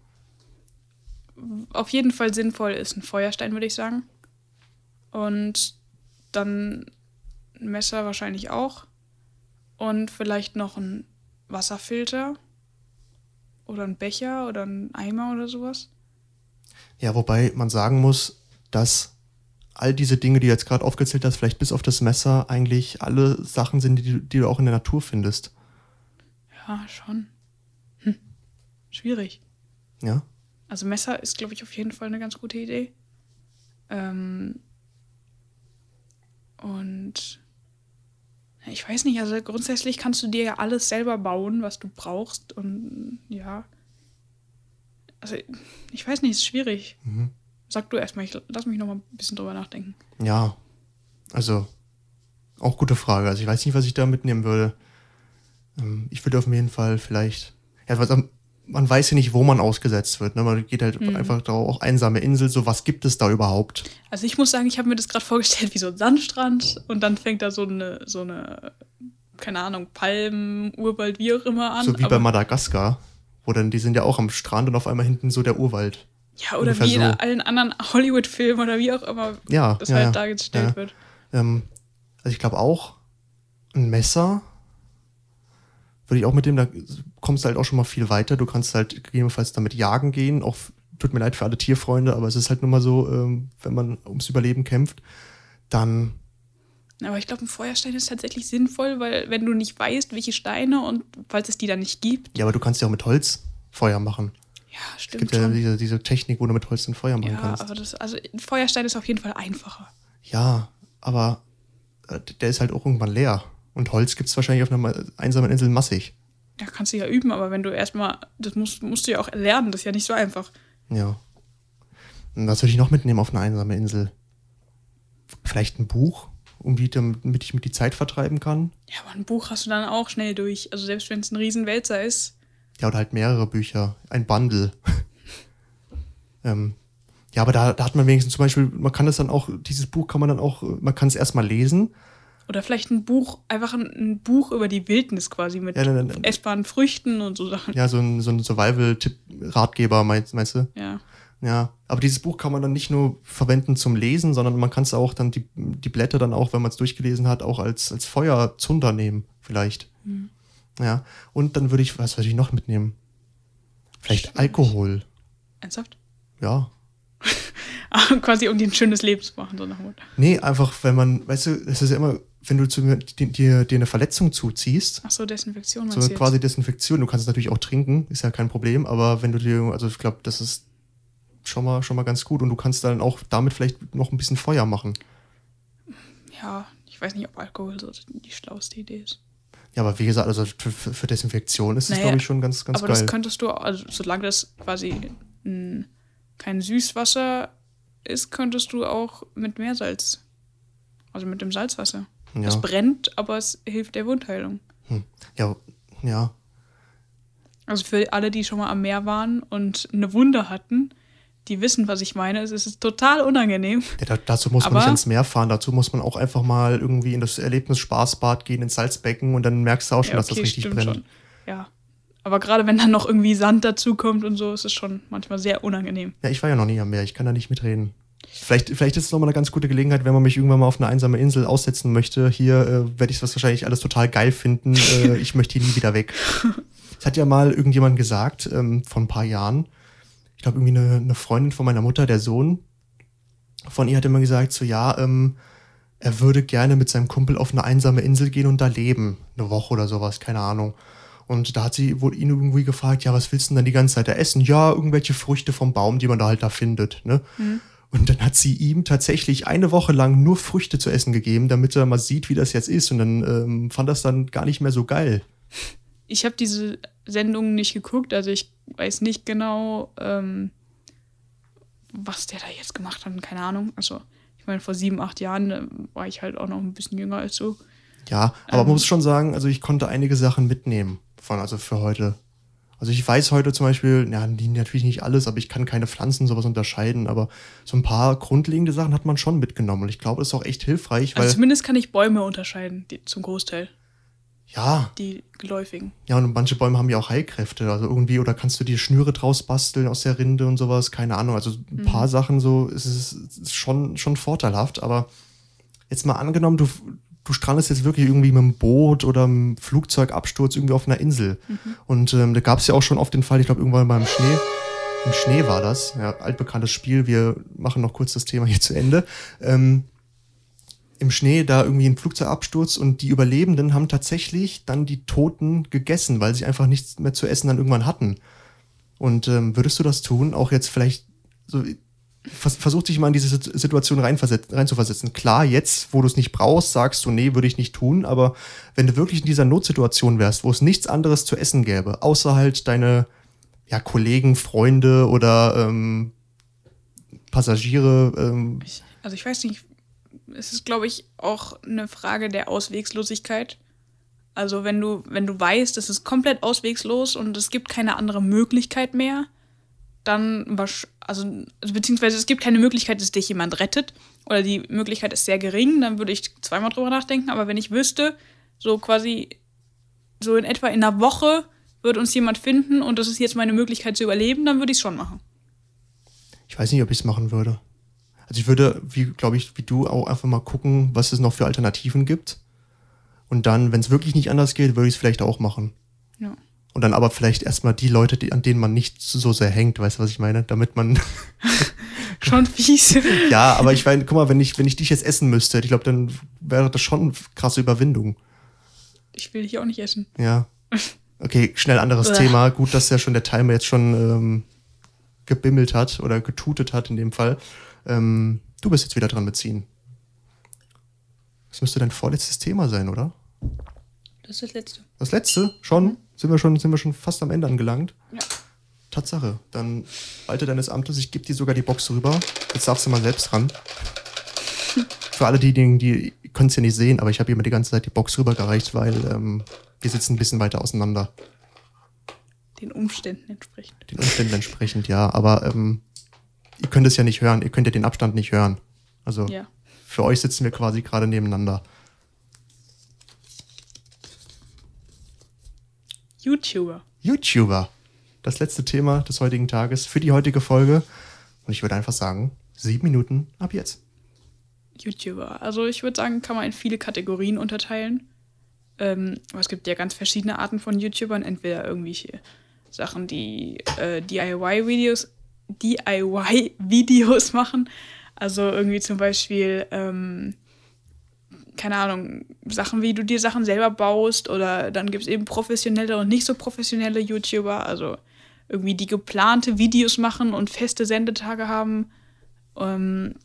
Auf jeden Fall sinnvoll ist ein Feuerstein, würde ich sagen. Und dann ein Messer wahrscheinlich auch. Und vielleicht noch ein Wasserfilter oder ein Becher oder ein Eimer oder sowas. Ja, wobei man sagen muss, dass all diese Dinge, die du jetzt gerade aufgezählt hast, vielleicht bis auf das Messer, eigentlich alle Sachen sind, die, die du auch in der Natur findest. Ja, schon. Hm. Schwierig. Ja. Also Messer ist, glaube ich, auf jeden Fall eine ganz gute Idee. Ähm und ich weiß nicht, also grundsätzlich kannst du dir ja alles selber bauen, was du brauchst. Und ja. Also, ich weiß nicht, ist schwierig. Mhm. Sag du erstmal, ich lass mich noch mal ein bisschen drüber nachdenken. Ja, also auch gute Frage. Also ich weiß nicht, was ich da mitnehmen würde. Ähm, ich würde auf jeden Fall vielleicht, ja, was man weiß ja nicht, wo man ausgesetzt wird. Ne? Man geht halt mhm. einfach da auch einsame Insel. So, was gibt es da überhaupt? Also ich muss sagen, ich habe mir das gerade vorgestellt wie so ein Sandstrand und dann fängt da so eine, so eine, keine Ahnung, Palmen, Urwald, wie auch immer an. So wie bei Madagaskar, wo dann, die sind ja auch am Strand und auf einmal hinten so der Urwald. Ja, oder Ungefähr wie in so. allen anderen Hollywood-Filmen oder wie auch immer ja, das ja, halt ja, dargestellt wird. Ähm, also ich glaube auch ein Messer würde ich auch mit dem, da kommst du halt auch schon mal viel weiter. Du kannst halt gegebenenfalls damit jagen gehen. Auch tut mir leid für alle Tierfreunde, aber es ist halt nun mal so, ähm, wenn man ums Überleben kämpft, dann. Aber ich glaube, ein Feuerstein ist tatsächlich sinnvoll, weil wenn du nicht weißt, welche Steine und falls es die dann nicht gibt. Ja, aber du kannst ja auch mit Holz Feuer machen. Ja, stimmt. Es gibt ja diese, diese Technik, wo du mit Holz ein Feuer machen ja, kannst. Aber das, also ein Feuerstein ist auf jeden Fall einfacher. Ja, aber äh, der ist halt auch irgendwann leer. Und Holz gibt es wahrscheinlich auf einer einsamen Insel massig. Ja, kannst du ja üben, aber wenn du erstmal, das musst, musst du ja auch lernen, das ist ja nicht so einfach. Ja. Und was würde ich noch mitnehmen auf eine einsame Insel? Vielleicht ein Buch, um die, damit ich mit die Zeit vertreiben kann. Ja, aber ein Buch hast du dann auch schnell durch. Also selbst wenn es ein Riesenwälzer ist. Ja, oder halt mehrere Bücher. Ein Bundle. ähm, ja, aber da, da hat man wenigstens zum Beispiel, man kann das dann auch, dieses Buch kann man dann auch, man kann es erstmal lesen oder vielleicht ein Buch, einfach ein, ein Buch über die Wildnis quasi mit ja, ne, ne, essbaren Früchten und so Sachen. Ja, so ein, so ein Survival-Tipp-Ratgeber, meinst, meinst du? Ja. Ja, aber dieses Buch kann man dann nicht nur verwenden zum Lesen, sondern man kann es auch dann, die, die Blätter dann auch, wenn man es durchgelesen hat, auch als, als Feuerzunder nehmen, vielleicht. Mhm. Ja, und dann würde ich, was würde ich noch mitnehmen? Vielleicht Stimmt. Alkohol. Ernsthaft? Ja. quasi um dir ein schönes Leben zu machen, so nach Nee, einfach, wenn man, weißt du, es ist ja immer wenn du zu, dir, dir eine Verletzung zuziehst. Ach so, Desinfektion. So quasi Desinfektion. Du kannst es natürlich auch trinken, ist ja kein Problem. Aber wenn du dir, also ich glaube, das ist schon mal, schon mal ganz gut. Und du kannst dann auch damit vielleicht noch ein bisschen Feuer machen. Ja, ich weiß nicht, ob Alkohol so die schlauste Idee ist. Ja, aber wie gesagt, also für, für Desinfektion ist es, naja, glaube ich, schon ganz, ganz aber geil. Aber das könntest du, also solange das quasi ein, kein Süßwasser ist, könntest du auch mit Meersalz, also mit dem Salzwasser. Ja. Es brennt, aber es hilft der Wundheilung. Hm. Ja, ja. Also für alle, die schon mal am Meer waren und eine Wunde hatten, die wissen, was ich meine. Es ist total unangenehm. Ja, dazu muss man nicht ins Meer fahren, dazu muss man auch einfach mal irgendwie in das Erlebnis Spaßbad gehen, ins Salzbecken und dann merkst du auch schon, ja, okay, dass das richtig brennt. Schon. Ja. Aber gerade wenn dann noch irgendwie Sand dazukommt und so, ist es schon manchmal sehr unangenehm. Ja, ich war ja noch nie am Meer, ich kann da nicht mitreden. Vielleicht, vielleicht ist es nochmal eine ganz gute Gelegenheit, wenn man mich irgendwann mal auf eine einsame Insel aussetzen möchte. Hier äh, werde ich es wahrscheinlich alles total geil finden. Äh, ich möchte hier nie wieder weg. Es hat ja mal irgendjemand gesagt, ähm, vor ein paar Jahren, ich glaube, irgendwie eine, eine, Freundin von meiner Mutter, der Sohn von ihr hat immer gesagt, so ja, ähm, er würde gerne mit seinem Kumpel auf eine einsame Insel gehen und da leben. Eine Woche oder sowas, keine Ahnung. Und da hat sie wohl ihn irgendwie gefragt, ja, was willst du denn dann die ganze Zeit da essen? Ja, irgendwelche Früchte vom Baum, die man da halt da findet. Ne? Mhm. Und dann hat sie ihm tatsächlich eine Woche lang nur Früchte zu essen gegeben, damit er mal sieht, wie das jetzt ist. Und dann ähm, fand das dann gar nicht mehr so geil. Ich habe diese Sendungen nicht geguckt, also ich weiß nicht genau, ähm, was der da jetzt gemacht hat, keine Ahnung. Also, ich meine, vor sieben, acht Jahren äh, war ich halt auch noch ein bisschen jünger als du. Ja, aber ähm, man muss schon sagen, also ich konnte einige Sachen mitnehmen von, also für heute. Also ich weiß heute zum Beispiel, ja, natürlich nicht alles, aber ich kann keine Pflanzen sowas unterscheiden, aber so ein paar grundlegende Sachen hat man schon mitgenommen und ich glaube, das ist auch echt hilfreich. Also zumindest kann ich Bäume unterscheiden, die, zum Großteil. Ja. Die geläufigen. Ja, und manche Bäume haben ja auch Heilkräfte. Also irgendwie, oder kannst du dir Schnüre draus basteln aus der Rinde und sowas? Keine Ahnung. Also ein mhm. paar Sachen so ist es ist schon, schon vorteilhaft. Aber jetzt mal angenommen, du, du strandest jetzt wirklich irgendwie mit einem Boot oder einem Flugzeugabsturz irgendwie auf einer Insel. Mhm. Und ähm, da gab es ja auch schon oft den Fall, ich glaube, irgendwann beim Schnee. Im Schnee war das, ja, altbekanntes Spiel. Wir machen noch kurz das Thema hier zu Ende. Ähm, im Schnee da irgendwie ein Flugzeugabsturz und die Überlebenden haben tatsächlich dann die Toten gegessen, weil sie einfach nichts mehr zu essen dann irgendwann hatten. Und ähm, würdest du das tun? Auch jetzt vielleicht so, vers versuch dich mal in diese Situation reinzuversetzen. Klar, jetzt, wo du es nicht brauchst, sagst du, nee, würde ich nicht tun, aber wenn du wirklich in dieser Notsituation wärst, wo es nichts anderes zu essen gäbe, außer halt deine ja, Kollegen, Freunde oder ähm, Passagiere. Ähm, ich, also ich weiß nicht, es ist, glaube ich, auch eine Frage der Auswegslosigkeit. Also wenn du, wenn du weißt, es ist komplett auswegslos und es gibt keine andere Möglichkeit mehr, dann also, also beziehungsweise es gibt keine Möglichkeit, dass dich jemand rettet oder die Möglichkeit ist sehr gering, dann würde ich zweimal drüber nachdenken. Aber wenn ich wüsste, so quasi so in etwa in einer Woche wird uns jemand finden und das ist jetzt meine Möglichkeit zu überleben, dann würde ich es schon machen. Ich weiß nicht, ob ich es machen würde. Also ich würde, wie glaube ich, wie du auch einfach mal gucken, was es noch für Alternativen gibt. Und dann, wenn es wirklich nicht anders geht, würde ich es vielleicht auch machen. Ja. Und dann aber vielleicht erstmal die Leute, die, an denen man nicht so sehr hängt, weißt du, was ich meine? Damit man. schon fies. ja, aber ich meine, guck mal, wenn ich, wenn ich dich jetzt essen müsste, ich glaube, dann wäre das schon eine krasse Überwindung. Ich will dich auch nicht essen. Ja. Okay, schnell anderes Thema. Gut, dass ja schon der Timer jetzt schon ähm, gebimmelt hat oder getutet hat in dem Fall. Ähm, du bist jetzt wieder dran beziehen. Das müsste dein vorletztes Thema sein, oder? Das ist das letzte. Das letzte? Schon? Sind, wir schon sind wir schon fast am Ende angelangt? Ja. Tatsache. Dann walte deines Amtes, ich gebe dir sogar die Box rüber. Jetzt darfst du mal selbst ran. Für alle diejenigen, die können es ja nicht sehen, aber ich habe immer die ganze Zeit die Box rübergereicht, weil ähm, wir sitzen ein bisschen weiter auseinander. Den Umständen entsprechend. Den Umständen entsprechend, ja. Aber ähm, ihr könnt es ja nicht hören, ihr könnt ja den Abstand nicht hören. Also ja. für euch sitzen wir quasi gerade nebeneinander. YouTuber. YouTuber. Das letzte Thema des heutigen Tages für die heutige Folge. Und ich würde einfach sagen, sieben Minuten ab jetzt. YouTuber. Also ich würde sagen, kann man in viele Kategorien unterteilen. Ähm, aber es gibt ja ganz verschiedene Arten von YouTubern. Entweder irgendwelche Sachen, die äh, DIY-Videos DIY-Videos machen. Also irgendwie zum Beispiel ähm, keine Ahnung, Sachen, wie du dir Sachen selber baust oder dann gibt es eben professionelle und nicht so professionelle YouTuber, also irgendwie die geplante Videos machen und feste Sendetage haben, ähm,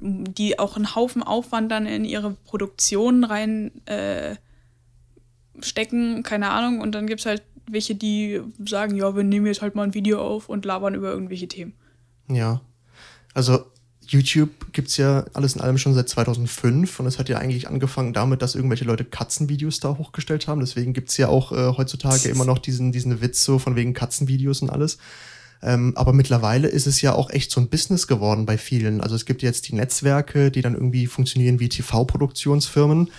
die auch einen Haufen Aufwand dann in ihre Produktion rein äh, keine Ahnung, und dann gibt es halt welche, die sagen, ja, wir nehmen jetzt halt mal ein Video auf und labern über irgendwelche Themen. Ja. Also YouTube gibt es ja alles in allem schon seit 2005 und es hat ja eigentlich angefangen damit, dass irgendwelche Leute Katzenvideos da hochgestellt haben. Deswegen gibt es ja auch äh, heutzutage immer noch diesen, diesen Witz so von wegen Katzenvideos und alles. Ähm, aber mittlerweile ist es ja auch echt so ein Business geworden bei vielen. Also es gibt jetzt die Netzwerke, die dann irgendwie funktionieren wie TV-Produktionsfirmen.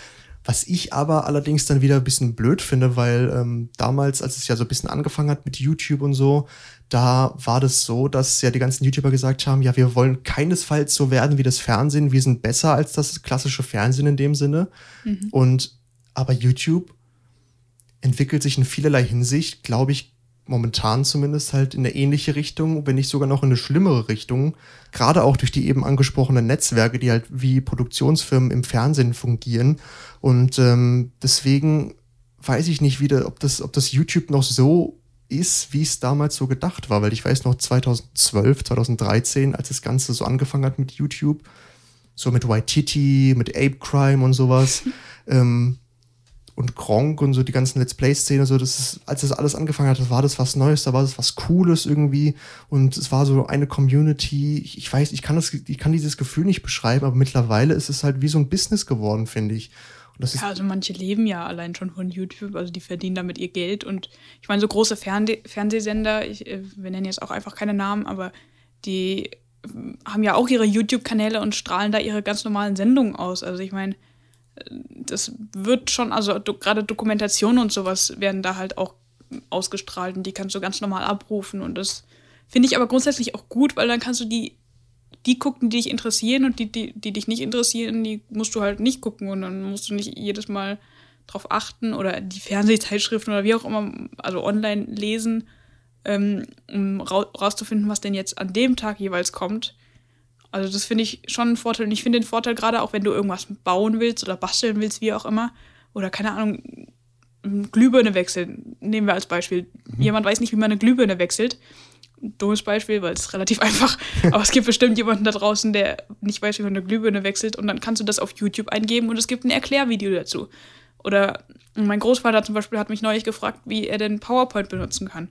Was ich aber allerdings dann wieder ein bisschen blöd finde, weil ähm, damals, als es ja so ein bisschen angefangen hat mit YouTube und so, da war das so, dass ja die ganzen YouTuber gesagt haben, ja, wir wollen keinesfalls so werden wie das Fernsehen, wir sind besser als das klassische Fernsehen in dem Sinne. Mhm. Und aber YouTube entwickelt sich in vielerlei Hinsicht, glaube ich, momentan zumindest halt in eine ähnliche Richtung, wenn nicht sogar noch in eine schlimmere Richtung. Gerade auch durch die eben angesprochenen Netzwerke, die halt wie Produktionsfirmen im Fernsehen fungieren. Und ähm, deswegen weiß ich nicht wieder, ob das, ob das YouTube noch so ist, wie es damals so gedacht war, weil ich weiß noch 2012, 2013, als das Ganze so angefangen hat mit YouTube, so mit Waititi, mit Ape Crime und sowas, ähm, und Gronk und so die ganzen Let's Play-Szene, so das ist, als das alles angefangen hat, das war das was Neues, da war das was Cooles irgendwie und es war so eine Community. Ich, ich weiß, ich kann das, ich kann dieses Gefühl nicht beschreiben, aber mittlerweile ist es halt wie so ein Business geworden, finde ich ja, also manche leben ja allein schon von YouTube, also die verdienen damit ihr Geld. Und ich meine, so große Fernde Fernsehsender, ich, äh, wir nennen jetzt auch einfach keine Namen, aber die ähm, haben ja auch ihre YouTube-Kanäle und strahlen da ihre ganz normalen Sendungen aus. Also ich meine, das wird schon, also do, gerade Dokumentationen und sowas werden da halt auch ausgestrahlt und die kannst du ganz normal abrufen. Und das finde ich aber grundsätzlich auch gut, weil dann kannst du die die gucken, die dich interessieren und die, die, die dich nicht interessieren, die musst du halt nicht gucken und dann musst du nicht jedes Mal drauf achten oder die Fernsehzeitschriften oder wie auch immer, also online lesen, ähm, um rauszufinden, was denn jetzt an dem Tag jeweils kommt. Also das finde ich schon ein Vorteil. Und ich finde den Vorteil gerade auch, wenn du irgendwas bauen willst oder basteln willst, wie auch immer, oder keine Ahnung, Glühbirne wechseln, nehmen wir als Beispiel. Mhm. Jemand weiß nicht, wie man eine Glühbirne wechselt dummes Beispiel, weil es ist relativ einfach. Aber es gibt bestimmt jemanden da draußen, der nicht weiß, wie man eine Glühbirne wechselt. Und dann kannst du das auf YouTube eingeben und es gibt ein Erklärvideo dazu. Oder mein Großvater zum Beispiel hat mich neulich gefragt, wie er denn PowerPoint benutzen kann.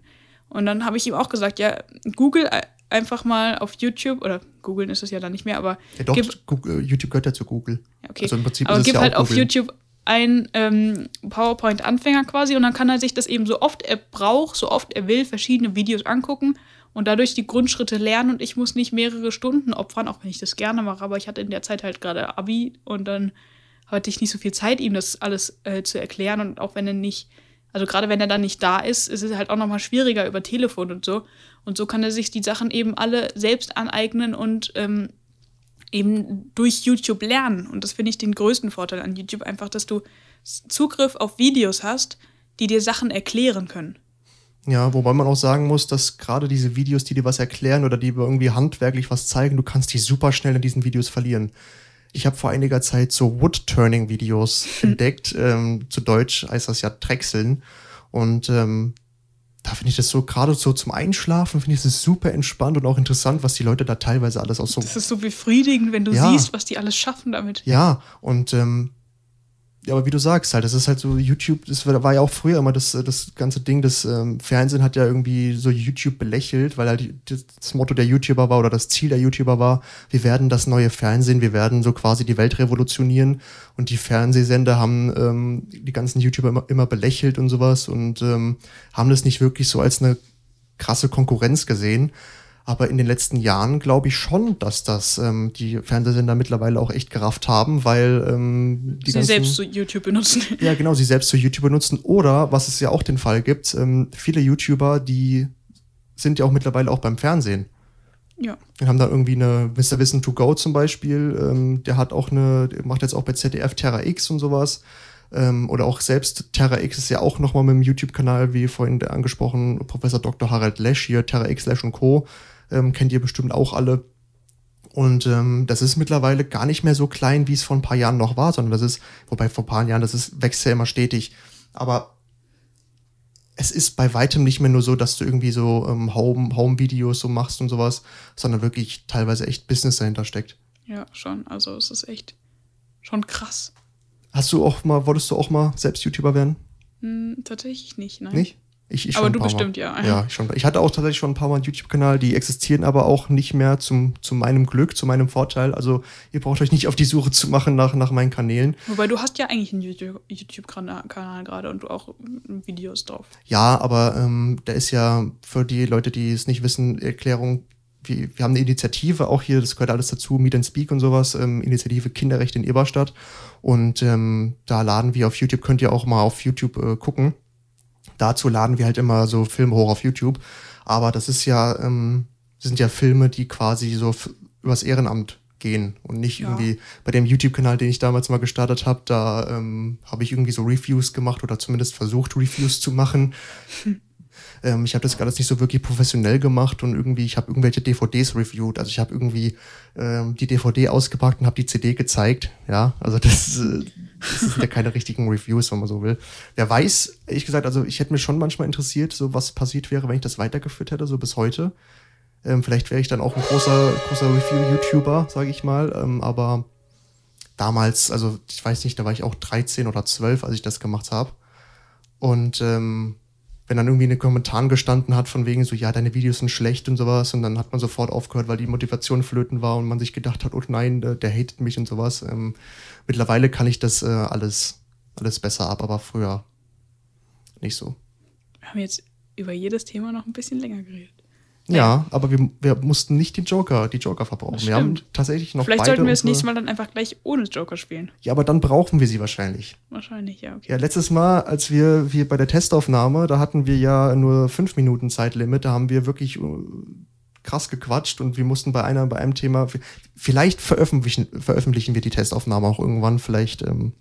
Und dann habe ich ihm auch gesagt, ja, Google einfach mal auf YouTube, oder googeln ist es ja dann nicht mehr, aber. Ja, doch, Google, YouTube gehört ja zu Google. Okay. Also im Prinzip aber ist es gib ja halt auf YouTube ein ähm, PowerPoint-Anfänger quasi und dann kann er sich das eben so oft er braucht, so oft er will, verschiedene Videos angucken und dadurch die Grundschritte lernen und ich muss nicht mehrere Stunden opfern, auch wenn ich das gerne mache, aber ich hatte in der Zeit halt gerade Abi und dann hatte ich nicht so viel Zeit, ihm das alles äh, zu erklären und auch wenn er nicht, also gerade wenn er dann nicht da ist, ist es halt auch nochmal schwieriger über Telefon und so und so kann er sich die Sachen eben alle selbst aneignen und ähm, eben durch YouTube lernen und das finde ich den größten Vorteil an YouTube einfach, dass du Zugriff auf Videos hast, die dir Sachen erklären können. Ja, wobei man auch sagen muss, dass gerade diese Videos, die dir was erklären oder die irgendwie handwerklich was zeigen, du kannst die super schnell in diesen Videos verlieren. Ich habe vor einiger Zeit so Wood-Turning-Videos entdeckt. Ähm, zu Deutsch heißt das ja Drechseln. Und ähm, da finde ich das so, gerade so zum Einschlafen, finde ich das super entspannt und auch interessant, was die Leute da teilweise alles aus so. Das ist so befriedigend, wenn du ja. siehst, was die alles schaffen damit. Ja, und ähm, aber wie du sagst halt, das ist halt so YouTube, das war ja auch früher immer das, das ganze Ding, das ähm, Fernsehen hat ja irgendwie so YouTube belächelt, weil halt das Motto der YouTuber war oder das Ziel der YouTuber war, wir werden das neue Fernsehen, wir werden so quasi die Welt revolutionieren und die Fernsehsender haben ähm, die ganzen YouTuber immer, immer belächelt und sowas und ähm, haben das nicht wirklich so als eine krasse Konkurrenz gesehen. Aber in den letzten Jahren glaube ich schon, dass das ähm, die Fernsehsender mittlerweile auch echt gerafft haben, weil ähm, die sie ganzen, selbst zu YouTube benutzen. Ja, genau, sie selbst zu YouTube benutzen. Oder, was es ja auch den Fall gibt, ähm, viele YouTuber, die sind ja auch mittlerweile auch beim Fernsehen. Ja. Wir haben da irgendwie eine Mr. Wissen to Go zum Beispiel, ähm, der hat auch eine, macht jetzt auch bei ZDF Terra X und sowas. Ähm, oder auch selbst Terra X ist ja auch nochmal mit dem YouTube-Kanal, wie vorhin angesprochen, Professor Dr. Harald Lesch hier, Terra X, Lesch und Co. Ähm, kennt ihr bestimmt auch alle. Und ähm, das ist mittlerweile gar nicht mehr so klein, wie es vor ein paar Jahren noch war, sondern das ist, wobei vor ein paar Jahren, das ist, wächst ja immer stetig. Aber es ist bei weitem nicht mehr nur so, dass du irgendwie so ähm, Home, Home-Videos so machst und sowas, sondern wirklich teilweise echt Business dahinter steckt. Ja, schon. Also es ist echt schon krass. Hast du auch mal, wolltest du auch mal selbst YouTuber werden? Hm, tatsächlich nicht, nein. Nicht? Ich, ich aber du bestimmt, mal. ja. Ja, ich, schon. ich hatte auch tatsächlich schon ein paar Mal einen YouTube-Kanal, die existieren aber auch nicht mehr zum, zu meinem Glück, zu meinem Vorteil. Also ihr braucht euch nicht auf die Suche zu machen nach, nach meinen Kanälen. Wobei du hast ja eigentlich einen YouTube-Kanal gerade und du auch Videos drauf. Ja, aber ähm, da ist ja für die Leute, die es nicht wissen, Erklärung, wir, wir haben eine Initiative, auch hier, das gehört alles dazu, Meet and Speak und sowas, ähm, Initiative Kinderrechte in Eberstadt. Und ähm, da laden wir auf YouTube, könnt ihr auch mal auf YouTube äh, gucken dazu laden wir halt immer so Filme hoch auf YouTube. Aber das ist ja, ähm, sind ja Filme, die quasi so übers Ehrenamt gehen und nicht ja. irgendwie bei dem YouTube-Kanal, den ich damals mal gestartet habe, da ähm, habe ich irgendwie so Reviews gemacht oder zumindest versucht, Reviews zu machen. Ähm, ich habe das alles nicht so wirklich professionell gemacht und irgendwie, ich habe irgendwelche DVDs reviewed. Also ich habe irgendwie ähm, die DVD ausgepackt und habe die CD gezeigt. Ja, also das, äh, das sind ja keine richtigen Reviews, wenn man so will. Wer weiß, ehrlich gesagt, also ich hätte mir schon manchmal interessiert, so was passiert wäre, wenn ich das weitergeführt hätte, so bis heute. Ähm, vielleicht wäre ich dann auch ein großer, großer Review-YouTuber, sage ich mal. Ähm, aber damals, also ich weiß nicht, da war ich auch 13 oder 12, als ich das gemacht habe. Und ähm, wenn dann irgendwie in den Kommentaren gestanden hat, von wegen so, ja, deine Videos sind schlecht und sowas, und dann hat man sofort aufgehört, weil die Motivation flöten war und man sich gedacht hat, oh nein, der, der hatet mich und sowas. Ähm, mittlerweile kann ich das äh, alles, alles besser ab, aber früher nicht so. Wir haben jetzt über jedes Thema noch ein bisschen länger geredet. Ja, aber wir, wir mussten nicht den Joker, die Joker verbrauchen. Wir haben tatsächlich noch Vielleicht sollten wir das nächste Mal dann einfach gleich ohne Joker spielen. Ja, aber dann brauchen wir sie wahrscheinlich. Wahrscheinlich, ja, okay. Ja, letztes Mal, als wir, wir bei der Testaufnahme, da hatten wir ja nur fünf Minuten Zeitlimit, da haben wir wirklich uh, krass gequatscht und wir mussten bei einer, bei einem Thema, vielleicht veröffentlichen, veröffentlichen wir die Testaufnahme auch irgendwann, vielleicht ähm,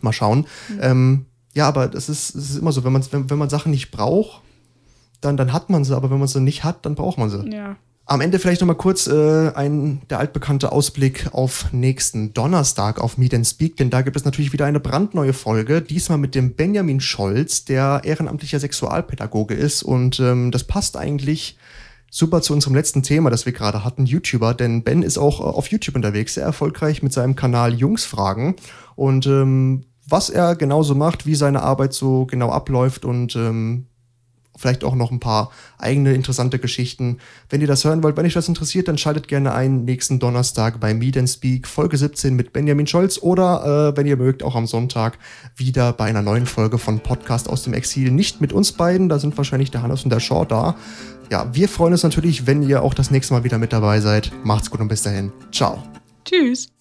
mal schauen. Mhm. Ähm, ja, aber das ist, das ist immer so, wenn man, wenn, wenn man Sachen nicht braucht, dann, dann hat man sie, aber wenn man sie nicht hat, dann braucht man sie. Ja. Am Ende vielleicht nochmal kurz äh, ein der altbekannte Ausblick auf nächsten Donnerstag auf Meet and Speak, denn da gibt es natürlich wieder eine brandneue Folge, diesmal mit dem Benjamin Scholz, der ehrenamtlicher Sexualpädagoge ist und ähm, das passt eigentlich super zu unserem letzten Thema, das wir gerade hatten, YouTuber, denn Ben ist auch äh, auf YouTube unterwegs, sehr erfolgreich mit seinem Kanal Jungsfragen und ähm, was er genauso macht, wie seine Arbeit so genau abläuft und ähm, vielleicht auch noch ein paar eigene interessante Geschichten. Wenn ihr das hören wollt, wenn euch das interessiert, dann schaltet gerne ein nächsten Donnerstag bei Meet and Speak Folge 17 mit Benjamin Scholz oder äh, wenn ihr mögt auch am Sonntag wieder bei einer neuen Folge von Podcast aus dem Exil. Nicht mit uns beiden, da sind wahrscheinlich der Hannes und der Shaw da. Ja, wir freuen uns natürlich, wenn ihr auch das nächste Mal wieder mit dabei seid. Macht's gut und bis dahin. Ciao. Tschüss.